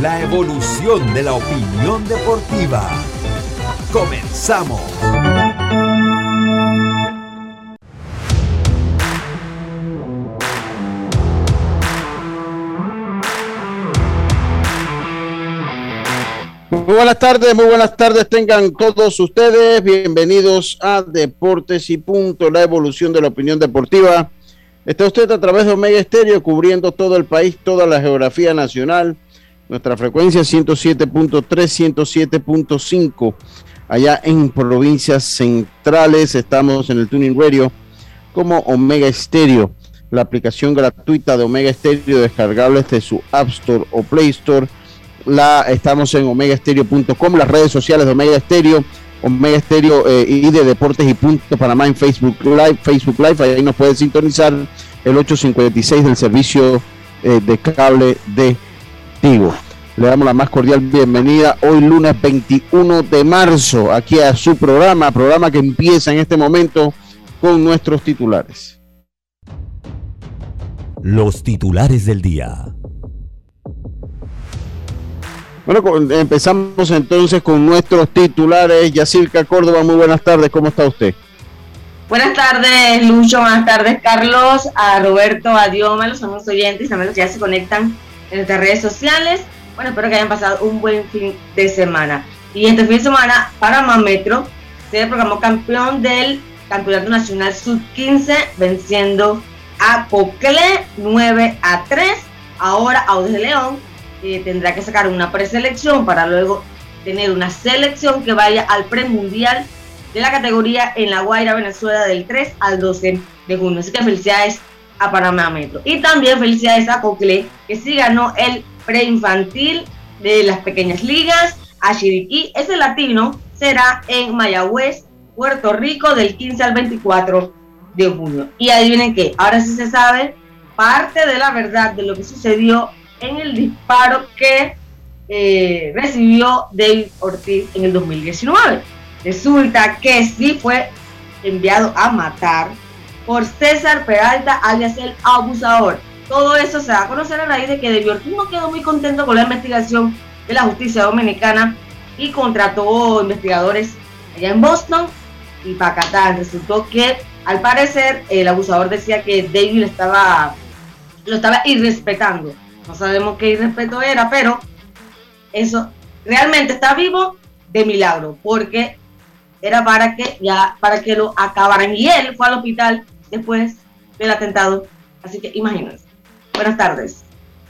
La evolución de la opinión deportiva. Comenzamos. Muy buenas tardes, muy buenas tardes tengan todos ustedes. Bienvenidos a Deportes y Punto, la evolución de la opinión deportiva. Está usted a través de Omega Estéreo cubriendo todo el país, toda la geografía nacional. Nuestra frecuencia 107.3, 107.5. Allá en provincias centrales estamos en el Tuning Radio como Omega Estéreo, la aplicación gratuita de Omega Estéreo descargable desde su App Store o Play Store. La, estamos en omegaestereo.com, las redes sociales de Omega Estéreo, Omega Estéreo eh, y de Deportes y Punto Panamá en Facebook Live, Facebook Live, ahí nos puede sintonizar el 856 del servicio eh, de cable de Le damos la más cordial bienvenida hoy lunes 21 de marzo aquí a su programa, programa que empieza en este momento con nuestros titulares. Los titulares del día. Bueno, empezamos entonces con nuestros titulares. Yacirca Córdoba, muy buenas tardes, ¿cómo está usted? Buenas tardes, Lucho, buenas tardes, Carlos, a Roberto, a Dioma, los amigos oyentes, también los que ya se conectan en nuestras redes sociales. Bueno, espero que hayan pasado un buen fin de semana. Y este fin de semana, Panamá Metro se programó campeón del Campeonato Nacional Sub-15, venciendo a Cocle 9 a 3. Ahora Audes de León eh, tendrá que sacar una preselección para luego tener una selección que vaya al premundial de la categoría en La Guaira, Venezuela, del 3 al 12 de junio. Así que felicidades a Panamá Metro. Y también felicidades a Cocle, que sí ganó el preinfantil de las pequeñas ligas. A Chiriquí, ese latino será en Mayagüez, Puerto Rico, del 15 al 24 de junio. Y adivinen qué, ahora sí se sabe parte de la verdad de lo que sucedió en el disparo que eh, recibió David Ortiz en el 2019. Resulta que sí fue enviado a matar por César Peralta, alias el abusador. Todo eso se va a conocer a raíz de que David Ortiz no quedó muy contento con la investigación de la justicia dominicana y contrató investigadores allá en Boston y Pacatán. Resultó que al parecer el abusador decía que David estaba, lo estaba irrespetando no sabemos qué irrespeto era, pero eso realmente está vivo de milagro, porque era para que ya para que lo acabaran y él fue al hospital después del atentado, así que imagínense. Buenas tardes.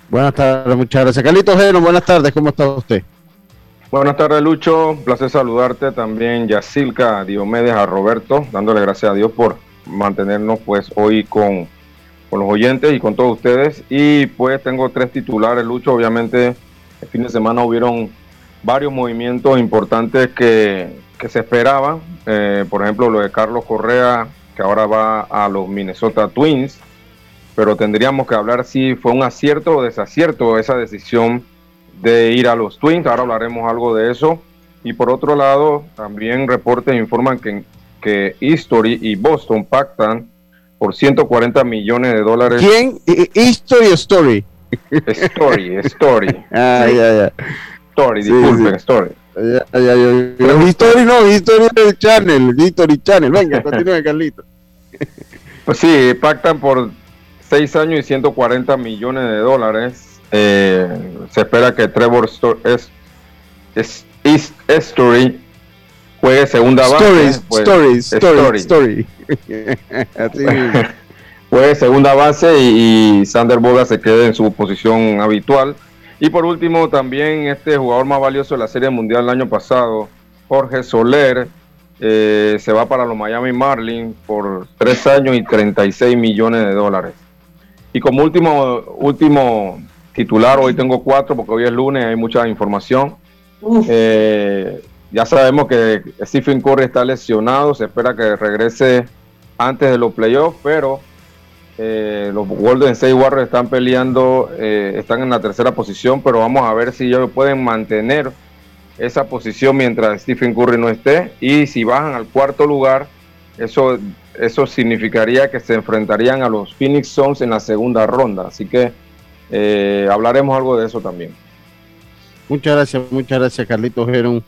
Buenas tardes, muchas gracias. Carlitos Geno, buenas tardes, ¿cómo está usted? Buenas tardes, Lucho. Un placer saludarte también, Yacilca, Diomedes, a Roberto, dándole gracias a Dios por mantenernos pues hoy con con los oyentes y con todos ustedes. Y pues tengo tres titulares, Lucho. Obviamente, el fin de semana hubieron varios movimientos importantes que, se esperaban. Eh, por ejemplo, lo de Carlos Correa, que ahora va a los Minnesota Twins. Pero tendríamos que hablar si fue un acierto o desacierto esa decisión de ir a los Twins. Ahora hablaremos algo de eso. Y por otro lado, también reportes informan que, que History y Boston pactan por 140 millones de dólares. ¿Quién? ¿History o Story? Story, Story. ah, ya, ya. Story, disculpen, Story. Ya, ya, ya. Pero History no, History del Channel, History Channel. Venga, continúe, Carlito. Pues sí, pactan por 6 años y 140 millones de dólares. Eh, se espera que Trevor es, Story juegue segunda base. Pues, story, story, story, juegue segunda base y, Sander Boga se quede en su posición habitual. Y por último, también este jugador más valioso de la Serie Mundial el año pasado, Jorge Soler, eh, se va para los Miami Marlins por tres años y 36 millones de dólares. Y como último, último titular, hoy tengo cuatro porque hoy es lunes, hay mucha información. Eh, ya sabemos que Stephen Curry está lesionado, se espera que regrese antes de los playoffs, pero eh, los Golden State Warriors están peleando, eh, están en la tercera posición, pero vamos a ver si ellos pueden mantener esa posición mientras Stephen Curry no esté. Y si bajan al cuarto lugar, eso, eso significaría que se enfrentarían a los Phoenix Suns en la segunda ronda. Así que eh, hablaremos algo de eso también. Muchas gracias, muchas gracias, Carlitos Gerón.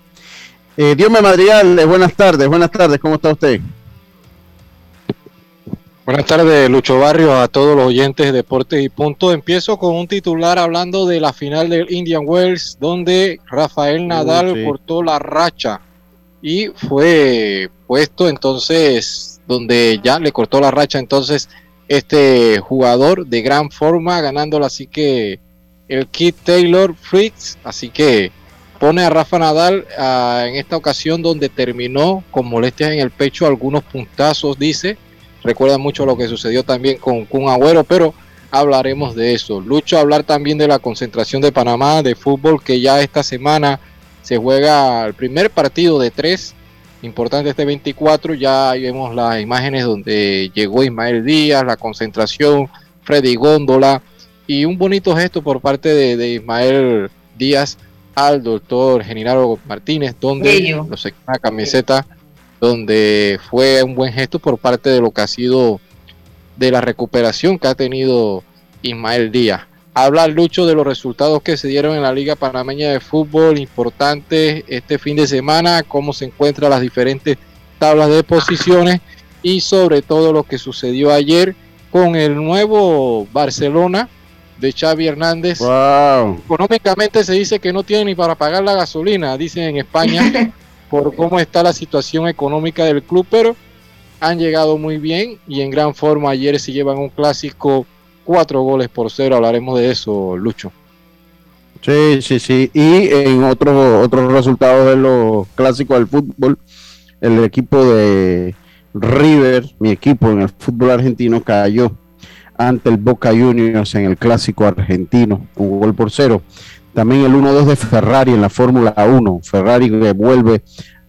Dios me Madrigal, buenas tardes, buenas tardes, ¿cómo está usted? Buenas tardes, Lucho Barrio, a todos los oyentes de Deportes y Punto. Empiezo con un titular hablando de la final del Indian Wells, donde Rafael Nadal cortó la racha y fue puesto entonces, donde ya le cortó la racha entonces este jugador de gran forma, ganándola así que el Kid Taylor Fritz, así que pone a Rafa Nadal ah, en esta ocasión donde terminó con molestias en el pecho, algunos puntazos, dice Recuerda mucho lo que sucedió también con Kun Agüero, pero hablaremos de eso. Lucho hablar también de la concentración de Panamá de fútbol que ya esta semana se juega el primer partido de tres. Importante este 24, ya vemos las imágenes donde llegó Ismael Díaz, la concentración, Freddy Góndola y un bonito gesto por parte de, Ismael Díaz al doctor Genaro Martínez, donde nos la camiseta donde fue un buen gesto por parte de lo que ha sido de la recuperación que ha tenido Ismael Díaz. Habla Lucho de los resultados que se dieron en la Liga Panameña de Fútbol, importantes este fin de semana, cómo se encuentran las diferentes tablas de posiciones y sobre todo lo que sucedió ayer con el nuevo Barcelona de Xavi Hernández. Económicamente se dice que no tiene ni para pagar la gasolina, dicen en España. por cómo está la situación económica del club, pero han llegado muy bien y en gran forma. Ayer se llevan un clásico cuatro goles por cero. Hablaremos de eso, Lucho. Sí, sí, sí. Y en otros otros resultados de los clásicos del fútbol, el equipo de River, mi equipo en el fútbol argentino, cayó ante el Boca Juniors en el clásico argentino, un gol por cero. También el 1-2 de Ferrari en la Fórmula 1. Ferrari que vuelve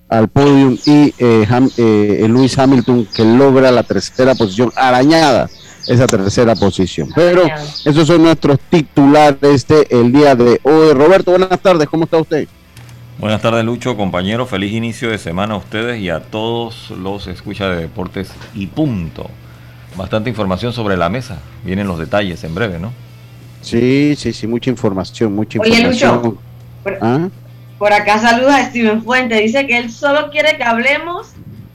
al podium y eh, eh, Luis Hamilton que logra la tercera posición, arañada esa tercera posición. Pero esos son nuestros titulares de el día de hoy. Roberto, buenas tardes, ¿cómo está usted? Buenas tardes, Lucho, compañero. Feliz inicio de semana a ustedes y a todos los escucha de deportes y punto. Bastante información sobre la mesa. Vienen los detalles en breve, ¿no? Sí, sí, sí, mucha información, mucha información. Oye, Lucho, ¿Ah? por, acá saluda a Steven Fuente, dice que él solo quiere que hablemos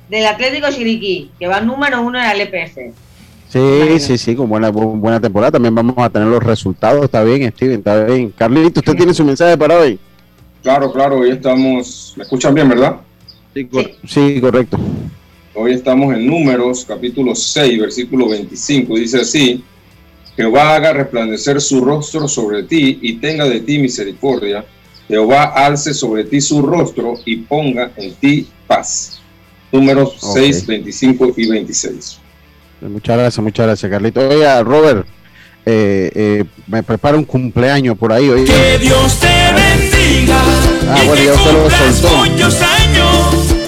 del Atlético Chiriquí, que va número uno en la LPF. Sí, sí, sí, con buena, buena temporada. También vamos a tener los resultados. Está bien, Steven, está bien. Carlito, ¿usted tiene su mensaje para hoy? Claro, claro, hoy estamos. ¿Me escuchan bien, verdad? Sí, sí correcto. Hoy estamos en Números, capítulo 6, versículo 25. Dice así: Jehová haga resplandecer su rostro sobre ti y tenga de ti misericordia. Jehová alce sobre ti su rostro y ponga en ti paz. Números 6, 25 y 26. Muchas gracias, muchas gracias, Carlito. Oiga, Robert, eh, eh, me prepara un cumpleaños por ahí. Que Dios te bendiga. Ah, bueno, ya usted lo soltó.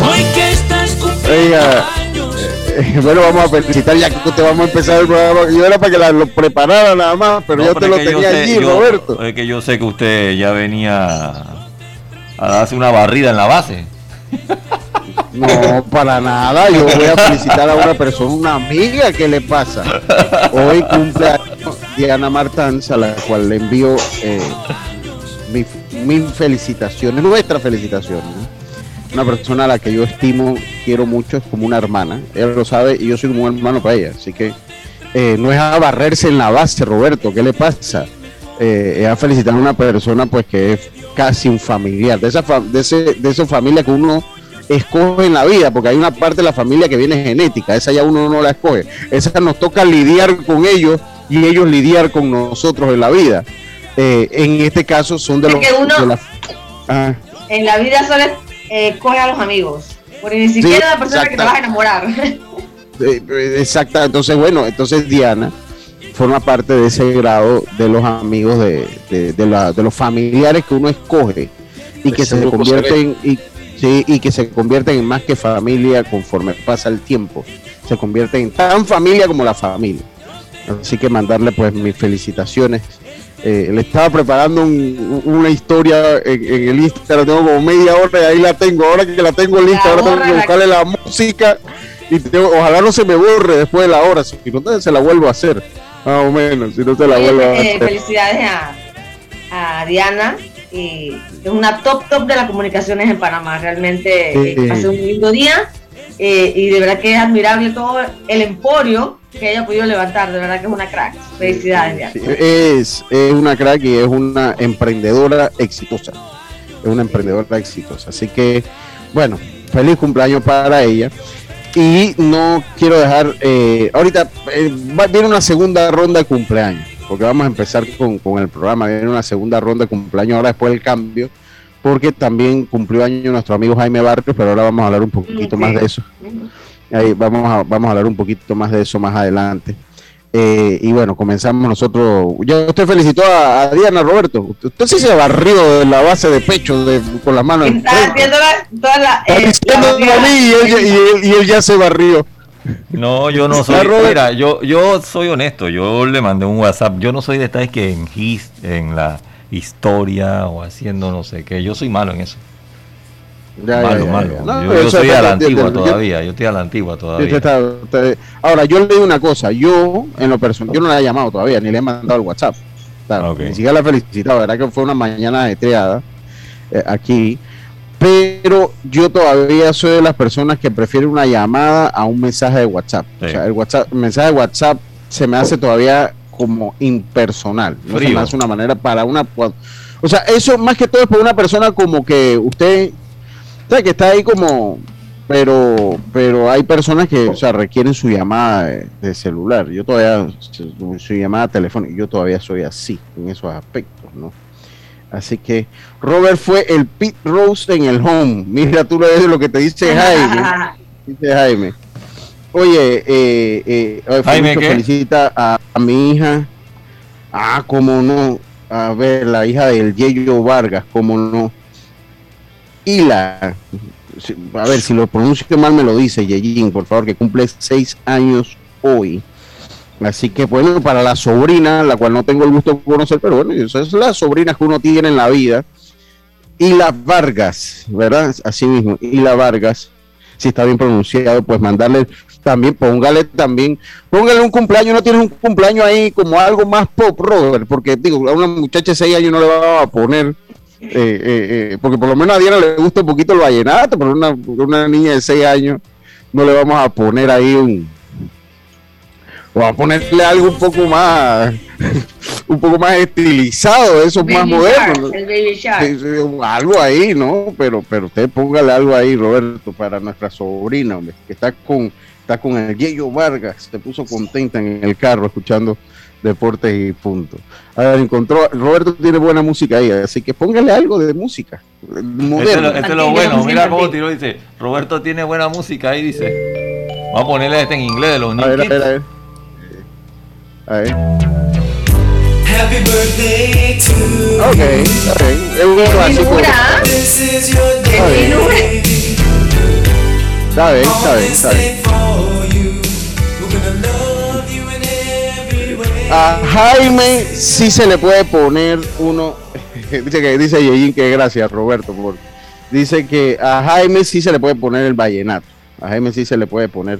Hoy que estás Oiga, bueno, vamos a felicitar ya que te vamos a empezar el programa. Yo era para que lo preparara nada más, pero yo te lo tenía allí, Roberto. Es que yo sé que usted ya venía a darse una barrida en la base. No, para nada. Yo voy a felicitar a una persona, una amiga que le pasa. Hoy cumple Diana Martans, a la cual le envío eh, mi, mi felicitaciones, nuestra felicitación. Una persona a la que yo estimo, quiero mucho, es como una hermana. Ella lo sabe y yo soy como un hermano para ella. Así que eh, no es a barrerse en la base, Roberto. ¿Qué le pasa? Eh, es a felicitar a una persona pues que es casi un familiar, de esa, de, ese, de esa familia que uno escoge en la vida, porque hay una parte de la familia que viene genética, esa ya uno no la escoge, esa nos toca lidiar con ellos y ellos lidiar con nosotros en la vida. Eh, en este caso son de los... Que uno, ah. En la vida solo eh, coge a los amigos, porque ni siquiera la persona que te vas a enamorar. Exacto, entonces bueno, entonces Diana forma parte de ese grado de los amigos de, de, de, los familiares que uno escoge y que se convierten y ¿sí? y que se convierten en más que familia conforme pasa el tiempo. Se convierten en tan familia como la familia. Así que mandarle pues mis felicitaciones. Eh, le estaba preparando una historia en, el Instagram, tengo como media hora y ahí la tengo. Ahora que la tengo lista, ahora tengo que buscarle la música y ojalá no se me borre después de la hora, si no entonces se la vuelvo a hacer, más o menos, si no se la vuelvo a eh, hacer. Felicidades a, a Diana y es una top top de las comunicaciones en Panamá. Realmente eh, hace un lindo día eh, y de verdad que es admirable todo el emporio que haya podido levantar. De verdad que es una crack. Felicidades. es, es una crack y es una emprendedora exitosa. Es una emprendedora exitosa. Así que, bueno, feliz cumpleaños para ella. Y no quiero dejar, eh, ahorita viene una segunda ronda de cumpleaños porque vamos a empezar con, el programa. Viene una segunda ronda de cumpleaños ahora después del cambio, porque también cumplió año nuestro amigo Jaime Barrios, pero ahora vamos a hablar un poquito más de eso. Ahí vamos a, vamos a hablar un poquito más de eso más adelante. Eh, y bueno, comenzamos nosotros. Ya usted felicitó a, Diana Roberto. Usted sí se barrió de la base de pecho con las manos. Está haciendo toda la. Eh, y, y él ya se barrió. No, yo no soy. Mira, yo, yo soy honesto. Yo le mandé un WhatsApp. Yo no soy de estar que en, en la historia o haciendo no sé qué. Yo soy malo en eso. malo, malo. yo, soy a la antigua todavía. Yo estoy a la antigua todavía. ahora, yo le digo una cosa. Yo, en lo personal, yo no la he llamado todavía, ni le he mandado el WhatsApp. Ni siquiera la he felicitado. La verdad que fue una mañana estreada eh, aquí pero yo todavía soy de las personas que prefieren una llamada a un mensaje de WhatsApp. O sea, el WhatsApp, mensaje de WhatsApp se me hace todavía como impersonal. No se me hace una manera para una. O sea, eso más que todo es para una persona como que usted, o sea, que está ahí como. Pero, pero hay personas que, o sea, requieren su llamada de, celular. Yo todavía, su llamada telefónica, yo todavía soy así en esos aspectos, ¿no? Así que Robert fue el Pit Rose en el home. Mira, tú lo ves lo que te dice Jaime. dice Jaime. Oye, eh, eh, Jaime, felicita a, mi hija. Ah, cómo no. A ver, la hija del Yeyo Vargas, cómo no. Y la. A ver, si lo pronuncio mal me lo dice Yeyin, por favor, que cumple seis años hoy. Así que bueno, para la sobrina, la cual no tengo el gusto de conocer, pero bueno, esas es la sobrina que uno tiene en la vida. Y la Vargas, ¿verdad? Así mismo, y Vargas, si está bien pronunciado, pues mandarle también, póngale también, póngale un cumpleaños, no tienes un cumpleaños ahí como algo más pop, Robert, porque digo, a una muchacha de 6 años no le va a poner, eh, eh, eh, porque por lo menos a Diana le gusta un poquito el vallenato, pero una, una niña de 6 años no le vamos a poner ahí un, Vamos a ponerle algo un poco más, un poco más estilizado, eso más moderno. algo ahí, ¿no? Pero, pero usted póngale algo ahí, Roberto, para nuestra sobrina, que está con, está con el Yeyo Vargas, se puso contenta en el carro escuchando deportes y punto. A ver, encontró, Roberto tiene buena música ahí, así que póngale algo de música. Moderno. Este, es lo bueno, mira cómo tiró, dice, Roberto tiene buena música ahí, dice. Vamos a ponerle este en inglés de los a ver, a ver, a ver. Happy birthday to Ok, ok. Es un clásico. Está bien, está bien, está bien. A Jaime sí se le puede poner uno. dice que dice Yeyin que gracias Roberto por. Dice que a Jaime sí se le puede poner el vallenato. A Jaime sí se le puede poner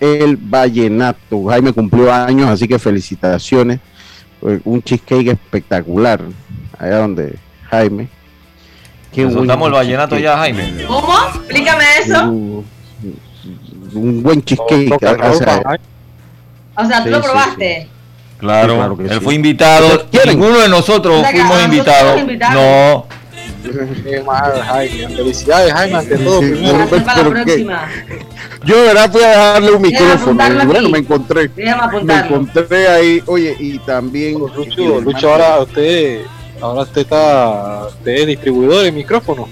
el vallenato. Jaime cumplió años, así que felicitaciones. Un cheesecake espectacular. Allá donde Jaime. Qué damos el vallenato ya, Jaime. ¿Cómo? Explícame eso. Un buen cheesecake. o sea, tú lo probaste. Claro, él fue invitado. Ninguno de nosotros fuimos invitados. No. Felicidades, Jaime, ante todo. Yo de verdad fui a dejarle un micrófono. bueno, me encontré. Me encontré ahí. Oye, y también. Lucho, Lucho ahora usted, ahora usted está, usted es distribuidor de micrófono.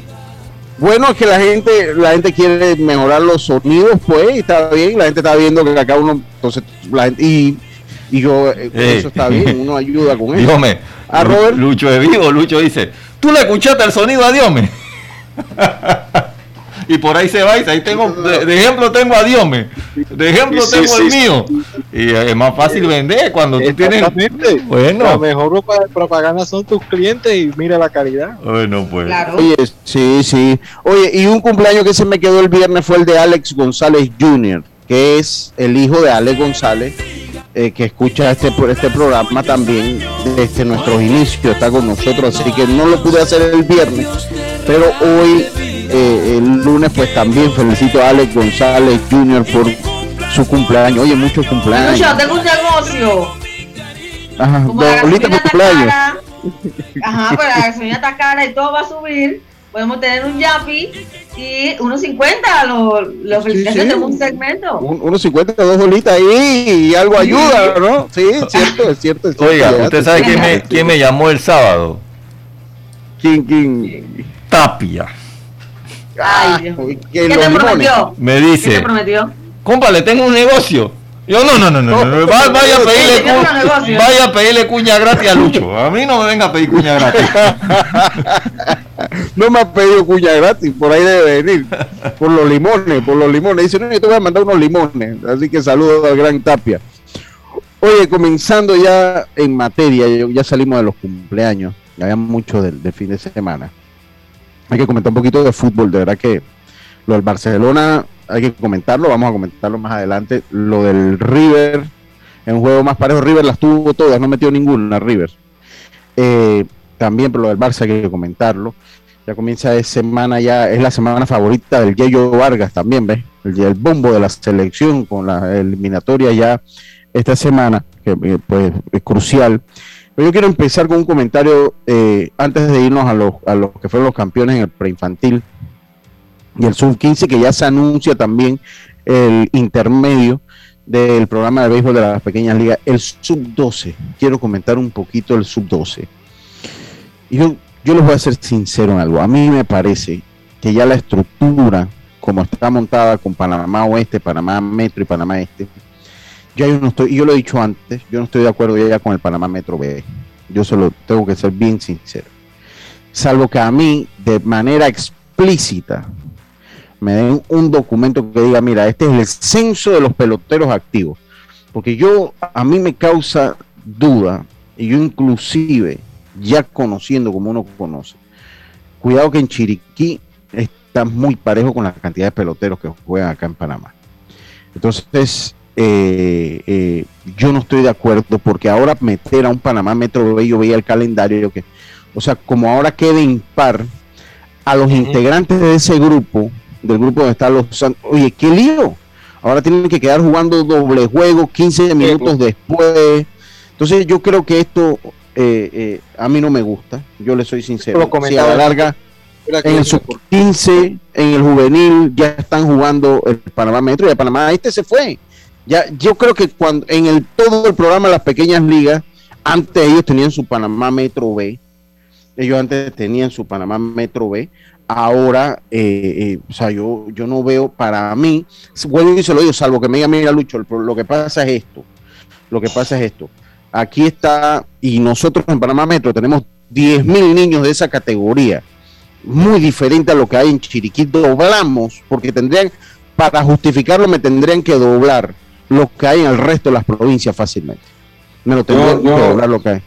Bueno, es que la gente, la gente quiere mejorar los sonidos, pues, y está bien, la gente está viendo que acá uno, entonces, la gente, y, y yo, eh, eso está bien, uno ayuda con eso. Dígame, a Robert. Lucho de vivo, Lucho dice, ¿tú le escuchaste el sonido a Dios? y por ahí se va y ahí tengo, de, ejemplo tengo a Dios, de ejemplo tengo el mío. Y es más fácil vender cuando tú tienes. Bueno. La mejor propaganda son tus clientes y mira la calidad. Bueno, pues. Oye, sí, sí. Oye, y un cumpleaños que se me quedó el viernes fue el de Alex González Jr., que es el hijo de Alex González eh, que escucha este, este programa también desde nuestros inicios, está con nosotros, así que no lo pude hacer el viernes, pero hoy, eh, el lunes, pues también felicito a Alex González Jr. por su cumpleaños. Oye, muchos cumpleaños. Yo tengo un negocio. Ajá, dos cumpleaños. Ajá, pero la gasolina está cara y todo va a subir podemos tener un Yapi y unos 50 los lo felicitaciones de un segmento. Un, unos 50, dos bolitas ahí y algo ayuda, ¿no? Sí, es cierto, es cierto. Oiga, ¿usted sabe quién me, quién me llamó el sábado? ¿Quién, quién? Tapia. Ay, ¿Qué te prometió? Me dice. ¿Qué te prometió? Compa, le tengo un negocio. Yo no, no, no, no, no. vaya, a pedirle vaya a pedirle cuña gratis a Lucho. A mí no me venga a pedir cuña gratis. no me ha pedido cuña gratis, por ahí debe venir. Por los limones, por los limones. Dice, no, yo te voy a mandar unos limones. Así que saludos al gran Tapia. Oye, comenzando ya en materia, ya salimos de los cumpleaños, ya había mucho del, del fin de semana. Hay que comentar un poquito de fútbol, de verdad que lo del Barcelona hay que comentarlo, vamos a comentarlo más adelante. Lo del River, en un juego más parejo, River las tuvo todas, no metió ninguna River. Eh, también, pero lo del Barça hay que comentarlo. Ya comienza de semana, ya es la semana favorita del Yeyo Vargas también, ¿ves? El, bombo de la selección con la eliminatoria ya esta semana, que eh, pues es crucial. Pero yo quiero empezar con un comentario eh, antes de irnos a los, a los que fueron los campeones en el preinfantil y el sub-15 que ya se anuncia también el intermedio del programa de béisbol de las pequeñas ligas, el sub-12. Quiero comentar un poquito el sub-12. Yo, yo les voy a ser sincero en algo. A mí me parece que ya la estructura, como está montada con Panamá Oeste, Panamá Metro y Panamá Este, yo no estoy, yo lo he dicho antes, yo no estoy de acuerdo ya con el Panamá Metro B. Yo solo tengo que ser bien sincero. Salvo que a mí, de manera explícita, me den un documento que diga, mira, este es el censo de los peloteros activos. Porque yo, a mí me causa duda, y yo inclusive, ya conociendo como uno conoce, cuidado que en Chiriquí está muy parejo con la cantidad de peloteros que juegan acá en Panamá. Entonces, eh, eh, yo no estoy de acuerdo porque ahora meter a un Panamá Metro B, yo veía el calendario que, o sea, como ahora queda impar a los integrantes de ese grupo, del grupo donde están los Oye, qué lío. Ahora tienen que quedar jugando doble juego 15 minutos después. Entonces yo creo que esto eh, eh, a mí no me gusta. Yo le soy sincero. Si a la larga, en el sub 15, en el juvenil, ya están jugando el Panamá Metro y el Panamá este se fue. Ya, yo creo que cuando en el todo el programa de las pequeñas ligas, antes ellos tenían su Panamá Metro B. Ellos antes tenían su Panamá Metro B ahora, eh, eh, o sea, yo, yo no veo para mí, vuelvo y se lo digo, salvo que me diga, mira Lucho, lo que pasa es esto, lo que pasa es esto. Aquí está, y nosotros en Panamá Metro tenemos 10 mil niños de esa categoría, muy diferente a lo que hay en Chiriquí, doblamos, porque tendrían, para justificarlo me tendrían que doblar lo que hay en el resto de las provincias fácilmente. Me lo tendrían que doblar lo que hay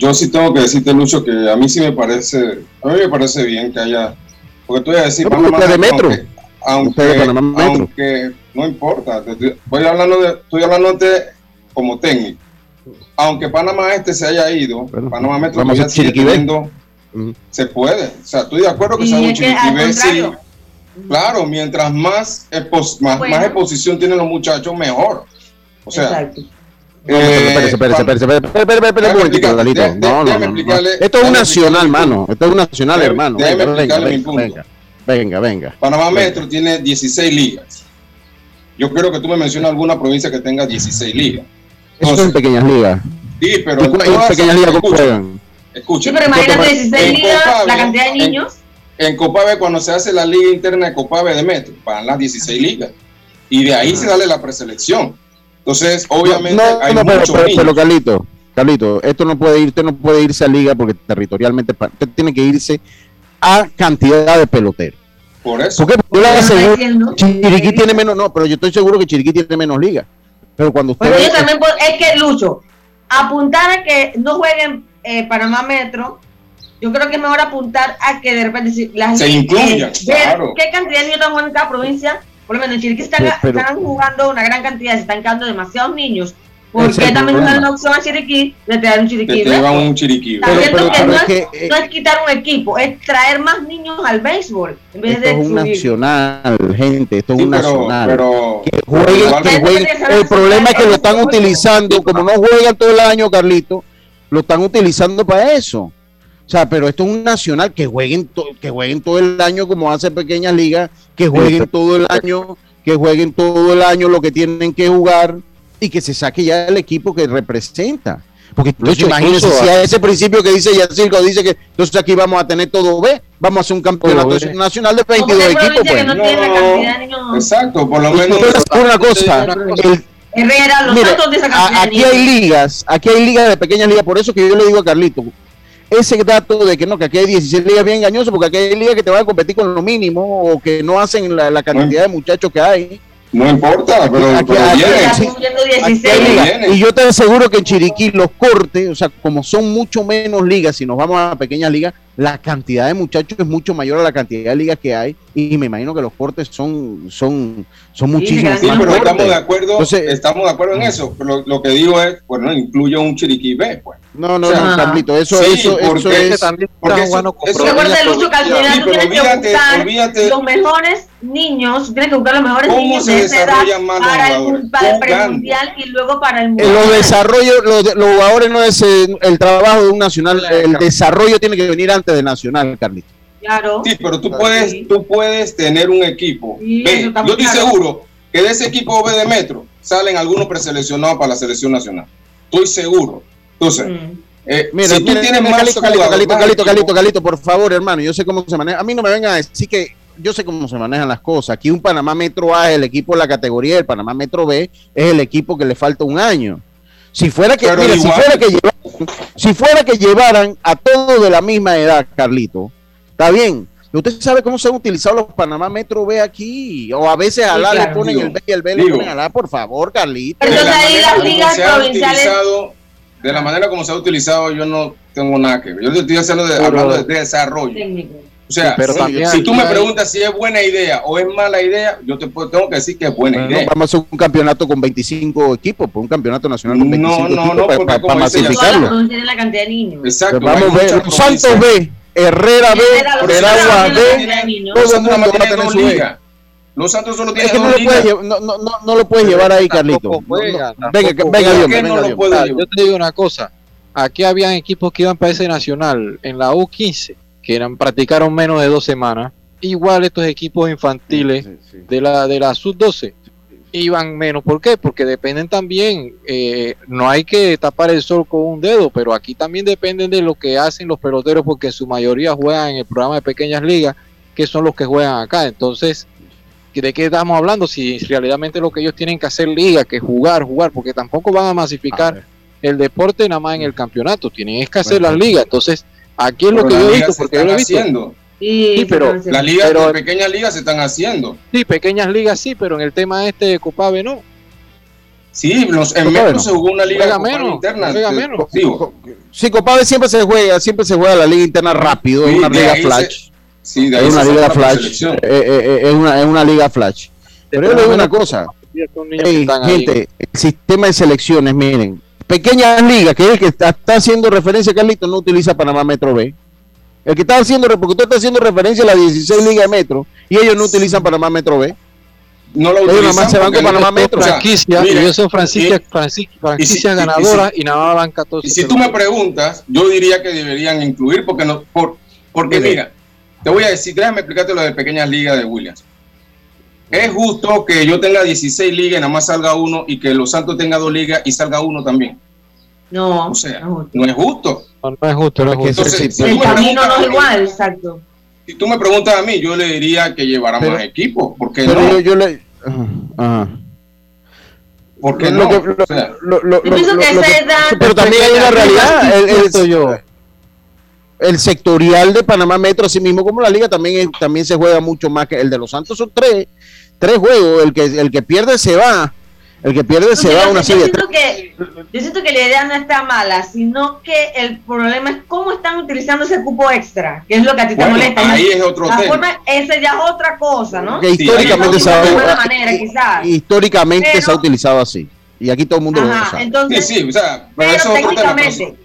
yo sí tengo que decirte, Lucho, que a mí sí me parece, a mí me parece bien que haya, porque tú voy a decir, Panamá, de metro. Aunque, aunque, no importa, voy hablando de, estoy hablando de como técnico. Aunque Panamá este se haya ido, Panamá Metro ya sigue teniendo, se puede. O sea, estoy de acuerdo que sea un Chiriquibé, sí. Claro, mientras más, más, más exposición tienen los muchachos, mejor. O sea, Exacto. Espérese, espérese, espérese, espérese, un momentito, Dalito. No, no, no. Esto es un nacional, mano. Esto es un nacional, hermano. Venga, venga, venga. Panamá Metro tiene 16 ligas. Yo creo que tú me mencionas alguna provincia que tenga 16 ligas. Eso son pequeñas ligas. Sí, pero en pequeñas ligas cómo juegan. Escucha. pero imagínate 16 ligas, la cantidad de niños. En, Copave, cuando se hace la liga interna de Copave de Metro, para las 16 ligas. Y de ahí se sale la preselección. Entonces, obviamente, hay no, pero, pero, Carlito, Carlito, esto no puede ir, no puede irse a liga porque territorialmente usted tiene que irse a cantidad de peloteros. Por eso. Porque yo Pero está aseguro, Chiriquí tiene menos, no, pero yo estoy seguro que Chiriquí tiene menos liga. Pero cuando usted ve- yo también puedo- es que Lucho, apuntar a que no jueguen eh, Panamá Metro, yo creo que es mejor apuntar a que de repente si las Se incluyan, claro. qué cantidad de niños están jugando en cada provincia. Por lo menos en Chiriquí están, Pero- están jugando una gran cantidad, se están quedando demasiados niños. ¿Por qué también no dan problema. la opción a Chiriquí de traer un Chiriquí? te Metro? llevan un chiriquí. Está Pero- viendo pero- que pero no, es es, que, eh, no es quitar un equipo, es traer más niños al béisbol en vez esto de es un subir. nacional, gente, esto es Sí, un pero, nacional. pero que jueguen, igual- que jueguen. El problema es que lo están utilizando, como no juegan todo el año, Carlito, lo están utilizando para eso. O sea, pero esto es un nacional que jueguen, to- que jueguen todo el año como hace pequeñas ligas, que jueguen todo el año, que jueguen todo el año lo que tienen que jugar y que se saque ya el equipo que representa. Porque entonces, imagínense incluso- si a ese principio que dice Yacirco dice que entonces aquí vamos a tener todo B, vamos a hacer un campeonato nacional de Como 22 hay equipos. Pues. no cantidad. Exacto, por lo menos. una cosa, el- Herrera, los Mire, Santos de esa aquí hay ligas, aquí hay ligas de pequeñas ligas, por eso que yo le digo a Carlito, ese dato de que no, que aquí hay 16 ligas es bien engañoso, porque aquí hay ligas que te van a competir con lo mínimo o que no hacen la, la cantidad de muchachos que hay. No importa, pero, Aquí- pero aquí- vienen. Ya sí. cumpliendo Aquí 16. hay ligas. vienen. Y yo te aseguro que en Chiriquí los cortes, o sea, como son mucho menos ligas, si nos vamos a pequeñas ligas, la cantidad de muchachos es mucho mayor a la cantidad de ligas que hay y me imagino que los cortes son son son muchísimos Sí, más pero estamos de acuerdo, Entonces- estamos de acuerdo en eso. Pero lo, lo que digo es, bueno, incluye un chiriquí B, pues. No, no, O sea, no, Carlito, eso, sí, eso, porque eso Este es. también porque eso- eso- Lucho, que al provinciales. final Sí, tú tienes que olvídate- buscar olvídate- los mejores niños, tienes que buscar los mejores ¿Cómo niños se de esa edad para el, para el premundial y luego para el En mundial. los desarrollos, los, los jugadores no es eh, el trabajo de un nacional, el desarrollo tiene que venir antes de nacional, Carlito. Claro. Sí, pero tú puedes, Sí. tú puedes tener un equipo Sí, Yo estoy claro. seguro que de ese equipo B de Metro salen algunos preseleccionados para la selección nacional. Estoy seguro. Entonces, Mm. eh, Mira, si tú mira, tienes mira, Calito, Calito, Calito, más Calito, equipo, Calito, Calito, por favor, hermano, yo sé cómo se maneja. A mí no me vengan a decir que yo sé cómo se manejan las cosas. Aquí un Panamá Metro A es el equipo de la categoría, el Panamá Metro B es el equipo que le falta un año. Si fuera que, mira, si fuera que llevaran, si fuera que llevaran a todos de la misma edad, Carlito, está bien. Usted sabe cómo se han utilizado los Panamá Metro B aquí, o a veces a la le claro. ponen el B y el B le Digo. ponen a la, por favor, Carlito. Pero de la entonces ahí manera las como ligas se ha provinciales- utilizado- de la manera como se ha utilizado, yo no tengo nada que ver. Yo estoy haciendo de- hablando de desarrollo. Técnico. O sea, Pero si, también si tú me preguntas si es buena idea o es mala idea, yo te puedo- tengo que decir que es buena Bueno, idea. vamos a hacer un campeonato con 25 equipos, pues un campeonato nacional con No, 25 no, equipos no, para, porque para- para masificarlo. la cantidad de niños. Exacto. Pues vamos a ver, Los Santos. B, Herrera B, Veragua B, todo Los el mundo va a tener su B. ligas. Los Santos solo Es tienen que no lo puedes, no, no, no, no lo puedes llevar ahí, Carlito. No, juega, no. Venga, venga, ¿Por Dios, qué venga, no yo te digo una cosa. Aquí habían equipos que iban para ese nacional en la U15, que eran practicaron menos de dos semanas. Igual estos equipos infantiles de la de la sub-12 iban menos. ¿Por qué? Porque dependen también, eh, no hay que tapar el sol con un dedo, pero aquí también dependen de lo que hacen los peloteros, porque en su mayoría juegan en el programa de pequeñas ligas, que son los que juegan acá. Entonces, ¿de qué estamos hablando? Si realmente lo que ellos tienen que hacer liga, que jugar, jugar, porque tampoco van a masificar el deporte nada más en el campeonato, tienen es que hacer las ligas. Entonces, aquí es lo que yo he visto, porque yo lo he visto. haciendo. Sí, Sí, pero Las ligas, Pero- las pequeñas ligas se están haciendo. Sí, pequeñas ligas sí, pero en el tema este de Copave no. Sí, los, en bueno, se jugó una liga menos, interna. menos. Sí, Copave siempre se juega, siempre se juega la liga interna rápido, es Sí, una liga flash. sí, de ahí Es una se liga flash. eh, eh, eh, Es una, es una liga flash. Pero yo le digo una cosa, ahí. gente, el sistema de selecciones, miren, pequeñas ligas, que es el que está, está haciendo referencia, Carlito, no utiliza Panamá Metro B. El que está haciendo, porque usted está haciendo referencia a las 16 ligas de Metro y ellos no utilizan Panamá Metro B. No lo utilizan se van con Panamá Metro. O sea, franquicias, mira, y ellos son franquicias, y- franquici- y si- franquicias y- nada más van 14. Y si tú me preguntas, yo diría que deberían incluir, porque no, por, porque Mire. mira, te voy a decir, déjame explicarte lo de pequeñas ligas de Williams. Es justo que yo tenga 16 ligas y nada más salga uno y que los Santos tenga dos ligas y salga uno también. No, O sea, no. no es justo. no, no es justo, no es Porque justo. Entonces, sí, si el camino no es igual, exacto. Si tú me preguntas a mí, yo le diría que llevara Pero- más equipos. ¿Por qué Pero no? yo, yo le. ajá. ¿Por qué Lo no? que- lo- O sea, lo- lo- Yo pienso que esa edad- pero también hay una realidad. el- el- Siento yo. El sectorial de Panamá Metro, así mismo como la liga, también, también se juega mucho más que el de los Santos. Son tres, tres juegos. El que, el que pierde se va. El que pierde se va a una serie. Yo que, yo siento que la idea no está mala, sino que el problema es cómo están utilizando ese cupo extra, que es lo que a ti te molesta. Ahí es otro tema. Forma, esa ya es otra cosa, ¿no? Que históricamente, se, ha, manera, históricamente se ha utilizado así. Y aquí todo el mundo ajá, lo sabe. Entonces, sí, sí, o sea, pero, pero técnicamente,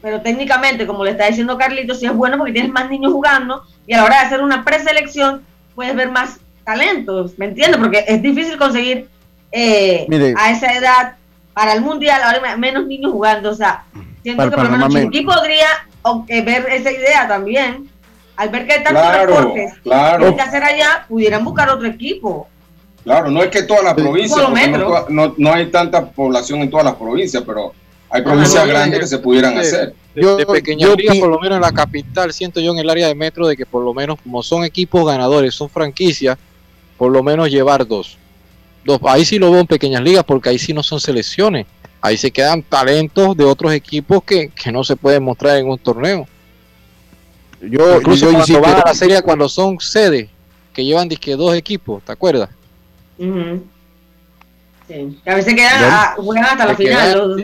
pero técnicamente, como le está diciendo Carlitos, sí es bueno porque tienes más niños jugando y a la hora de hacer una preselección puedes ver más talentos, ¿me entiendes? Porque es difícil conseguir eh, a esa edad para el mundial, ahora menos niños jugando. O sea, siento que por lo menos Chiqui podría ver esa idea también. Al ver que hay tantos claro, claro. que hacer allá, pudieran buscar otro equipo. Claro, no es que todas las provincias, no, no, hay tanta población en todas las provincias, pero hay provincias grandes que se pudieran hacer. De, yo, pequeña por lo menos en la capital, siento yo en el área de metro de que por lo menos como son equipos ganadores, son franquicias, por lo menos llevar dos ahí sí lo veo en pequeñas ligas porque ahí sí no son selecciones. Ahí se quedan talentos de otros equipos que, no se pueden mostrar en un torneo. Yo, Incluso cuando van a la serie, cuando son sedes, que llevan disque dos equipos, ¿te acuerdas? Sí. a veces quedan a, juegan hasta la final.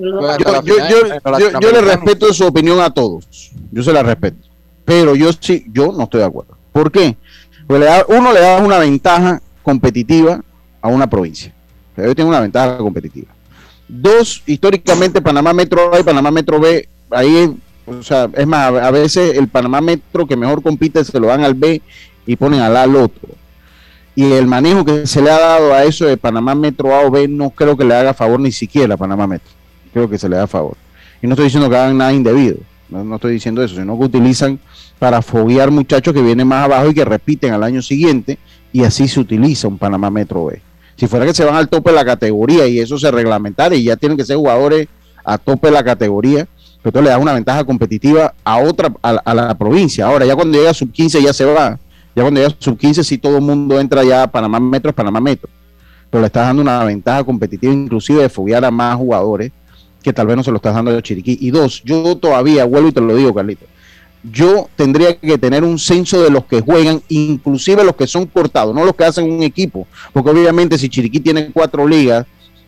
yo, le respeto su opinión a todos. Yo se la respeto. Pero yo sí, yo no estoy de acuerdo. ¿Por qué? Porque uno le da una ventaja competitiva a una provincia. Pero tiene una ventaja competitiva. Dos, históricamente Panamá Metro A y Panamá Metro B, ahí, o sea, es más, a veces el Panamá Metro que mejor compite se lo dan al B y ponen al A al otro. Y el manejo que se le ha dado a eso de Panamá Metro A o B no creo que le haga favor ni siquiera a Panamá Metro. Creo que se le da favor. Y no estoy diciendo que hagan nada indebido. No, no estoy diciendo eso, sino que utilizan para foguear muchachos que vienen más abajo y que repiten al año siguiente y así se utiliza un Panamá Metro B. Si fuera que se van al tope de la categoría y eso se reglamentara y ya tienen que ser jugadores a tope de la categoría, pero le da una ventaja competitiva a otra, a, la provincia. Ahora, ya cuando llega a sub 15 ya se va. Ya cuando llega a sub 15 sí todo el mundo entra ya a Panamá Metro, Panamá Metro. Pero le estás dando una ventaja competitiva inclusive de foguear a más jugadores que tal vez no se lo estás dando a Chiriquí. Y dos, yo todavía, vuelvo y te lo digo, Carlito, yo tendría que tener un censo de los que juegan, inclusive los que son cortados, no los que hacen un equipo, porque obviamente si Chiriquí tiene cuatro ligas,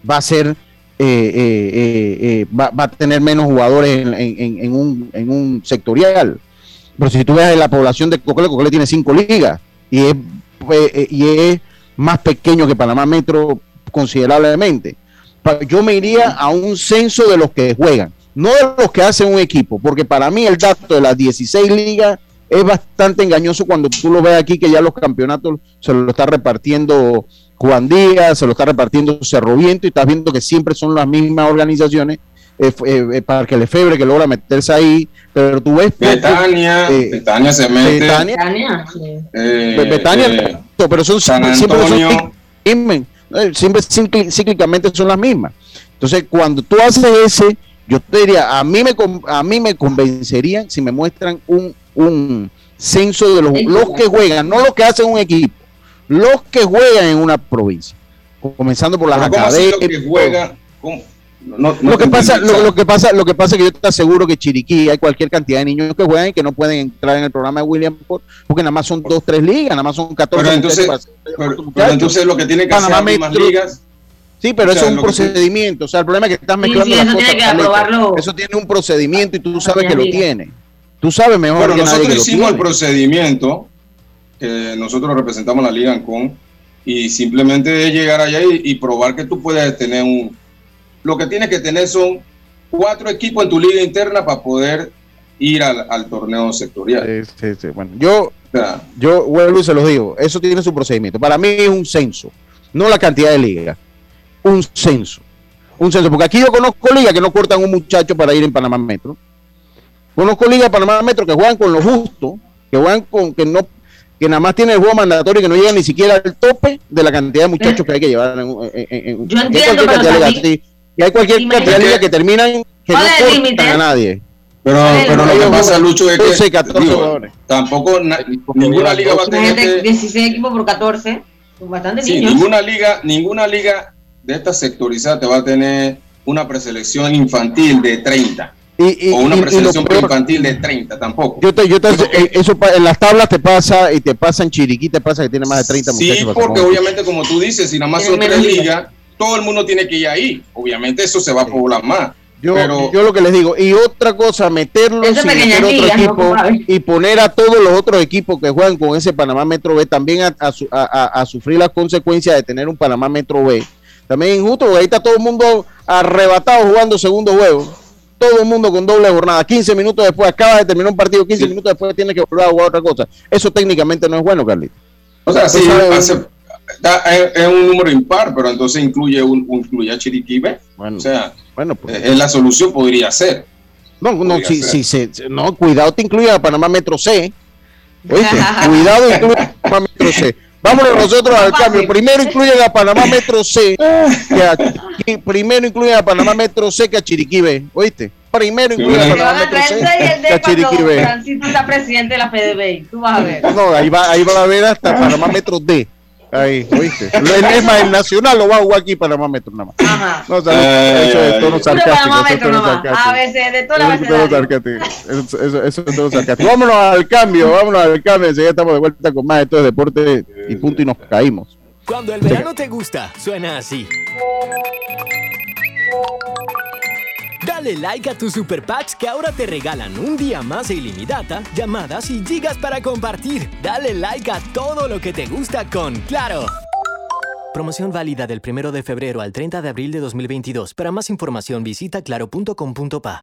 va a ser, eh, eh, eh, va, a tener menos jugadores en, un, en, un, sectorial. Pero si tú ves la población de Cocole, Cocole tiene cinco ligas y es, y es más pequeño que Panamá Metro considerablemente. Yo me iría a un censo de los que juegan no de los que hacen un equipo, porque para mí el dato de las 16 ligas es bastante engañoso cuando tú lo ves aquí que ya los campeonatos se lo está repartiendo Juan Díaz, se lo está repartiendo Cerro Viento y estás viendo que siempre son las mismas organizaciones eh, eh, eh, para que le febre que logra meterse ahí, pero tú ves Betania, Betania se mete. Betania, Betania pero son siempre, siempre cíclicamente son las mismas. Entonces, cuando tú haces ese yo te diría, a mí me, a mí me convencería si me muestran un, un censo de los, los que juegan, no los que hacen un equipo, los que juegan en una provincia, comenzando por las academias. Lo que pasa, lo, que pasa, lo que pasa es que yo te aseguro que Chiriquí hay cualquier cantidad de niños que juegan y que no pueden entrar en el programa de William porque nada más son dos, tres ligas, nada más son 14. Pero entonces, pero, entonces lo que tiene que hacer más ligas Sí, pero eso es un procedimiento. O sea, el problema es que estás mezclando las cosas. eso tiene un procedimiento y tú sabes que lo tiene. Tú sabes mejor bueno, nosotros hicimos el procedimiento, que nosotros representamos la Liga con y simplemente es llegar allá y, probar que tú puedes tener un... Lo que tienes que tener son cuatro equipos en tu liga interna para poder ir al, torneo sectorial. Sí, sí, Bueno, yo, yo vuelvo y se los digo, eso tiene su procedimiento. Para mí es un censo, no la cantidad de ligas un censo. Un censo, porque aquí yo conozco ligas que no cortan un muchacho para ir en Panamá Metro. Conozco ligas de Panamá Metro que juegan con lo justo, que juegan con que no que nada más tiene el juego mandatorio y que no llega ni siquiera al tope de la cantidad de muchachos que hay que llevar en, en, yo entiendo, pero y hay cualquier cantidad de ligas que terminan que no cortan a nadie. Pero, pero lo que pasa, Lucho, es que 14 tampoco ninguna liga va a tener 16 equipos por 14, son bastante sí, Ninguna liga, ninguna liga de esta sectorizada te va a tener una preselección infantil de 30. Y, o una preselección infantil de 30 tampoco. Yo te, yo te, eh, eso en las tablas te pasa y te pasa en Chiriquí, te pasa que tiene más de 30 sí, Sí, porque obviamente como tú dices, si nada más son tres ligas, todo el mundo tiene que ir ahí. Obviamente eso se va a poblar más. Yo, yo lo que les digo, y otra cosa, meterlo meter otro equipo y poner a todos los otros equipos que juegan con ese Panamá Metro B también a, a, a, sufrir las consecuencias de tener un Panamá Metro B. También injusto, porque ahí está todo el mundo arrebatado jugando segundo juego. Todo el mundo con doble jornada. 15 minutos después, acaba de terminar un partido, 15 minutos después tiene que volver a jugar otra cosa. Eso técnicamente no es bueno, Carlito. O sea, sí, es, un número impar, pero entonces incluye un, incluye a Chiriquibe. Bueno, o sea, bueno, pues, es la solución podría ser. No, no, si, si, no, cuidado te incluye a Panamá Metro C. ¿Oíste? cuidado incluye a Panamá Metro C. Vámonos nosotros al cambio. Primero incluyen a Panamá Metro C. Que primero incluyen a Panamá Metro C que a Chiriquibe. ¿Oíste? Primero incluyen a Panamá Metro C que a Chiriquibe. Francisco está presidente de la PDB. Tú vas a ver. No, ahí va, ahí va a ver hasta Panamá Metro D. Ahí, ¿oíste? Es más, el Nacional lo va a jugar aquí para Metro nada más. Ajá. No, o sea, eso es tono sarcástico. Eso es tono sarcástico. A veces, de toda la Eso es tono sarcástico. Eso, eso, es tono sarcástico. Vámonos al cambio, vámonos al cambio. Enseguida estamos de vuelta con más de estos deportes y punto y nos caímos. Cuando el verano te gusta, suena así. Dale like a tus super packs que ahora te regalan un día más de ilimitada, llamadas y gigas para compartir. Dale like a todo lo que te gusta con Claro. Promoción válida del 1 de febrero al 30 de abril de 2022. Para más información visita claro.com.pa.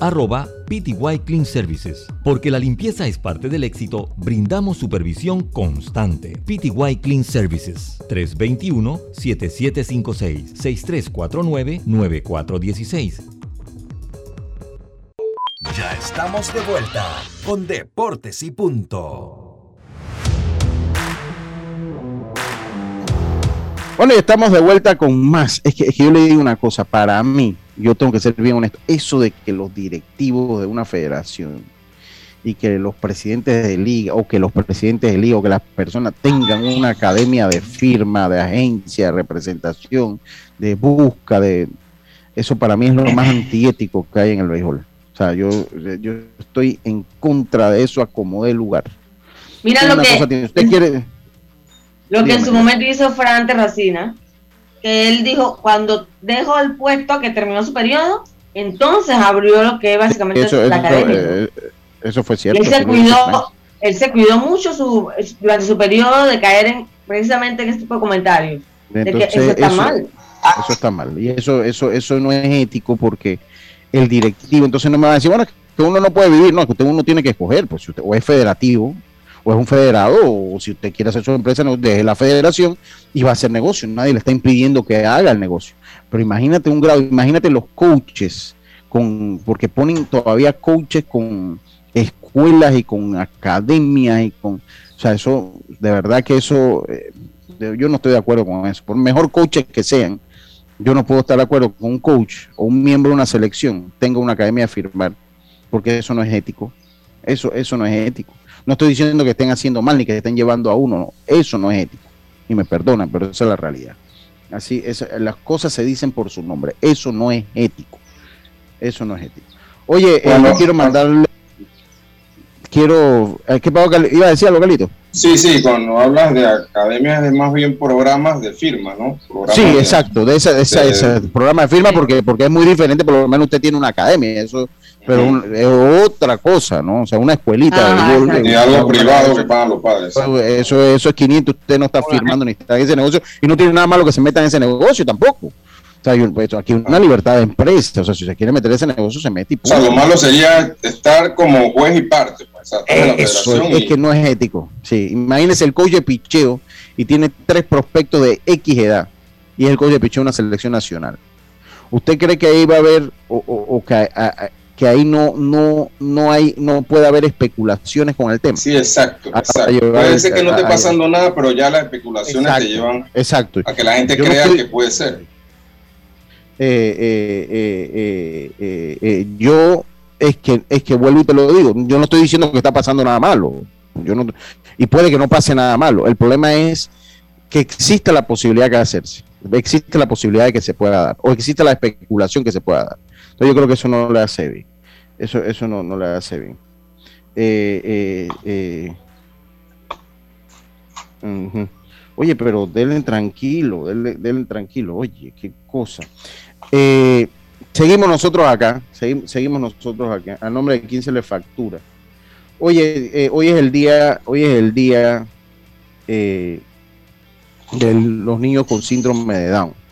arroba PTY Clean Services. Porque la limpieza es parte del éxito, brindamos supervisión constante. PTY Clean Services 321-7756-6349-9416. Ya estamos de vuelta con Deportes y Punto. Bueno, y estamos de vuelta con más. Es que, es que yo le digo una cosa, para mí, yo tengo que ser bien honesto, eso de que los directivos de una federación y que los presidentes de liga o que los presidentes de liga o que las personas tengan una academia de firma, de agencia, de representación, de busca, de eso para mí es lo más antiético que hay en el béisbol. O sea, yo, yo estoy en contra de eso a como de lugar. Mira lo que, usted quiere, lo que en su momento hizo Fran Terracina, que él dijo, cuando dejó el puesto, que terminó su periodo, entonces abrió lo que básicamente es la academia. Eh, eso fue cierto. Él se, cuidó, él se cuidó mucho su, durante su periodo de caer en, precisamente en este tipo de comentarios. de que eso está mal. Eso está mal. Y eso, eso, eso no es ético porque el directivo, entonces no me va a decir, bueno, que uno no puede vivir, no, que usted uno tiene que escoger, pues si usted o es federativo, o es un federado, o si usted quiere hacer su empresa, deje la federación y va a hacer negocio. Nadie le está impidiendo que haga el negocio. Pero imagínate un grado, imagínate los coaches, con, porque ponen todavía coaches con escuelas y con academias y con, o sea, eso, de verdad que eso, eh, yo no estoy de acuerdo con eso. Por mejor coaches que sean, yo no puedo estar de acuerdo con un coach o un miembro de una selección tenga una academia a firmar, porque eso no es ético. Eso, eso no es ético. No estoy diciendo que estén haciendo mal ni que estén llevando a uno, eso no es ético. Y me perdonan, pero esa es la realidad. Así, es, las cosas se dicen por su nombre. Eso no es ético. Eso no es ético. Oye, eh, quiero mandarle quiero. Eh, ¿Qué iba a decir algo, Galito? Sí, sí, cuando hablas de academias de más bien programas de firma, ¿no? sí, exacto, de ese, ese, programa de firma porque, porque es muy diferente, por lo menos usted tiene una academia, eso pero es otra cosa, ¿no? O sea, una escuelita. Ah, y algo privado que pagan los padres. Eso, eso, es 500, usted no está firmando ni está en ese negocio y no tiene nada malo que se meta en ese negocio tampoco. O sea, pues, aquí hay una libertad de empresa, o sea, si se quiere meter en ese negocio se mete y O sea, lo malo sería estar como juez y parte. Pues, eso es, que no es ético. Sí, imagínese el coach de picheo y tiene tres prospectos de X edad y es el coach de picheo de una selección nacional. ¿Usted cree que ahí va a haber o, o, o que que ahí no no no hay no puede haber especulaciones con el tema. Sí, exacto. Puede ser que no esté pasando nada, pero ya las especulaciones te llevan exacto. a que la gente crea que puede ser. Eh, eh, eh, yo es que es que vuelvo y te lo digo, yo no estoy diciendo que está pasando nada malo. Yo no y puede que no pase nada malo. El problema es que existe la posibilidad de hacerse. Existe la posibilidad de que se pueda dar o existe la especulación que se pueda dar. Entonces yo creo que eso no le hace bien. Eso, eso no, no le hace bien. Eh, eh, eh, oye, pero denle tranquilo, denle, tranquilo. Oye, qué cosa. seguimos nosotros acá, seguimos, nosotros acá. A nombre de quién se le factura. Oye, hoy es el día, hoy es el día de los niños con síndrome de Down.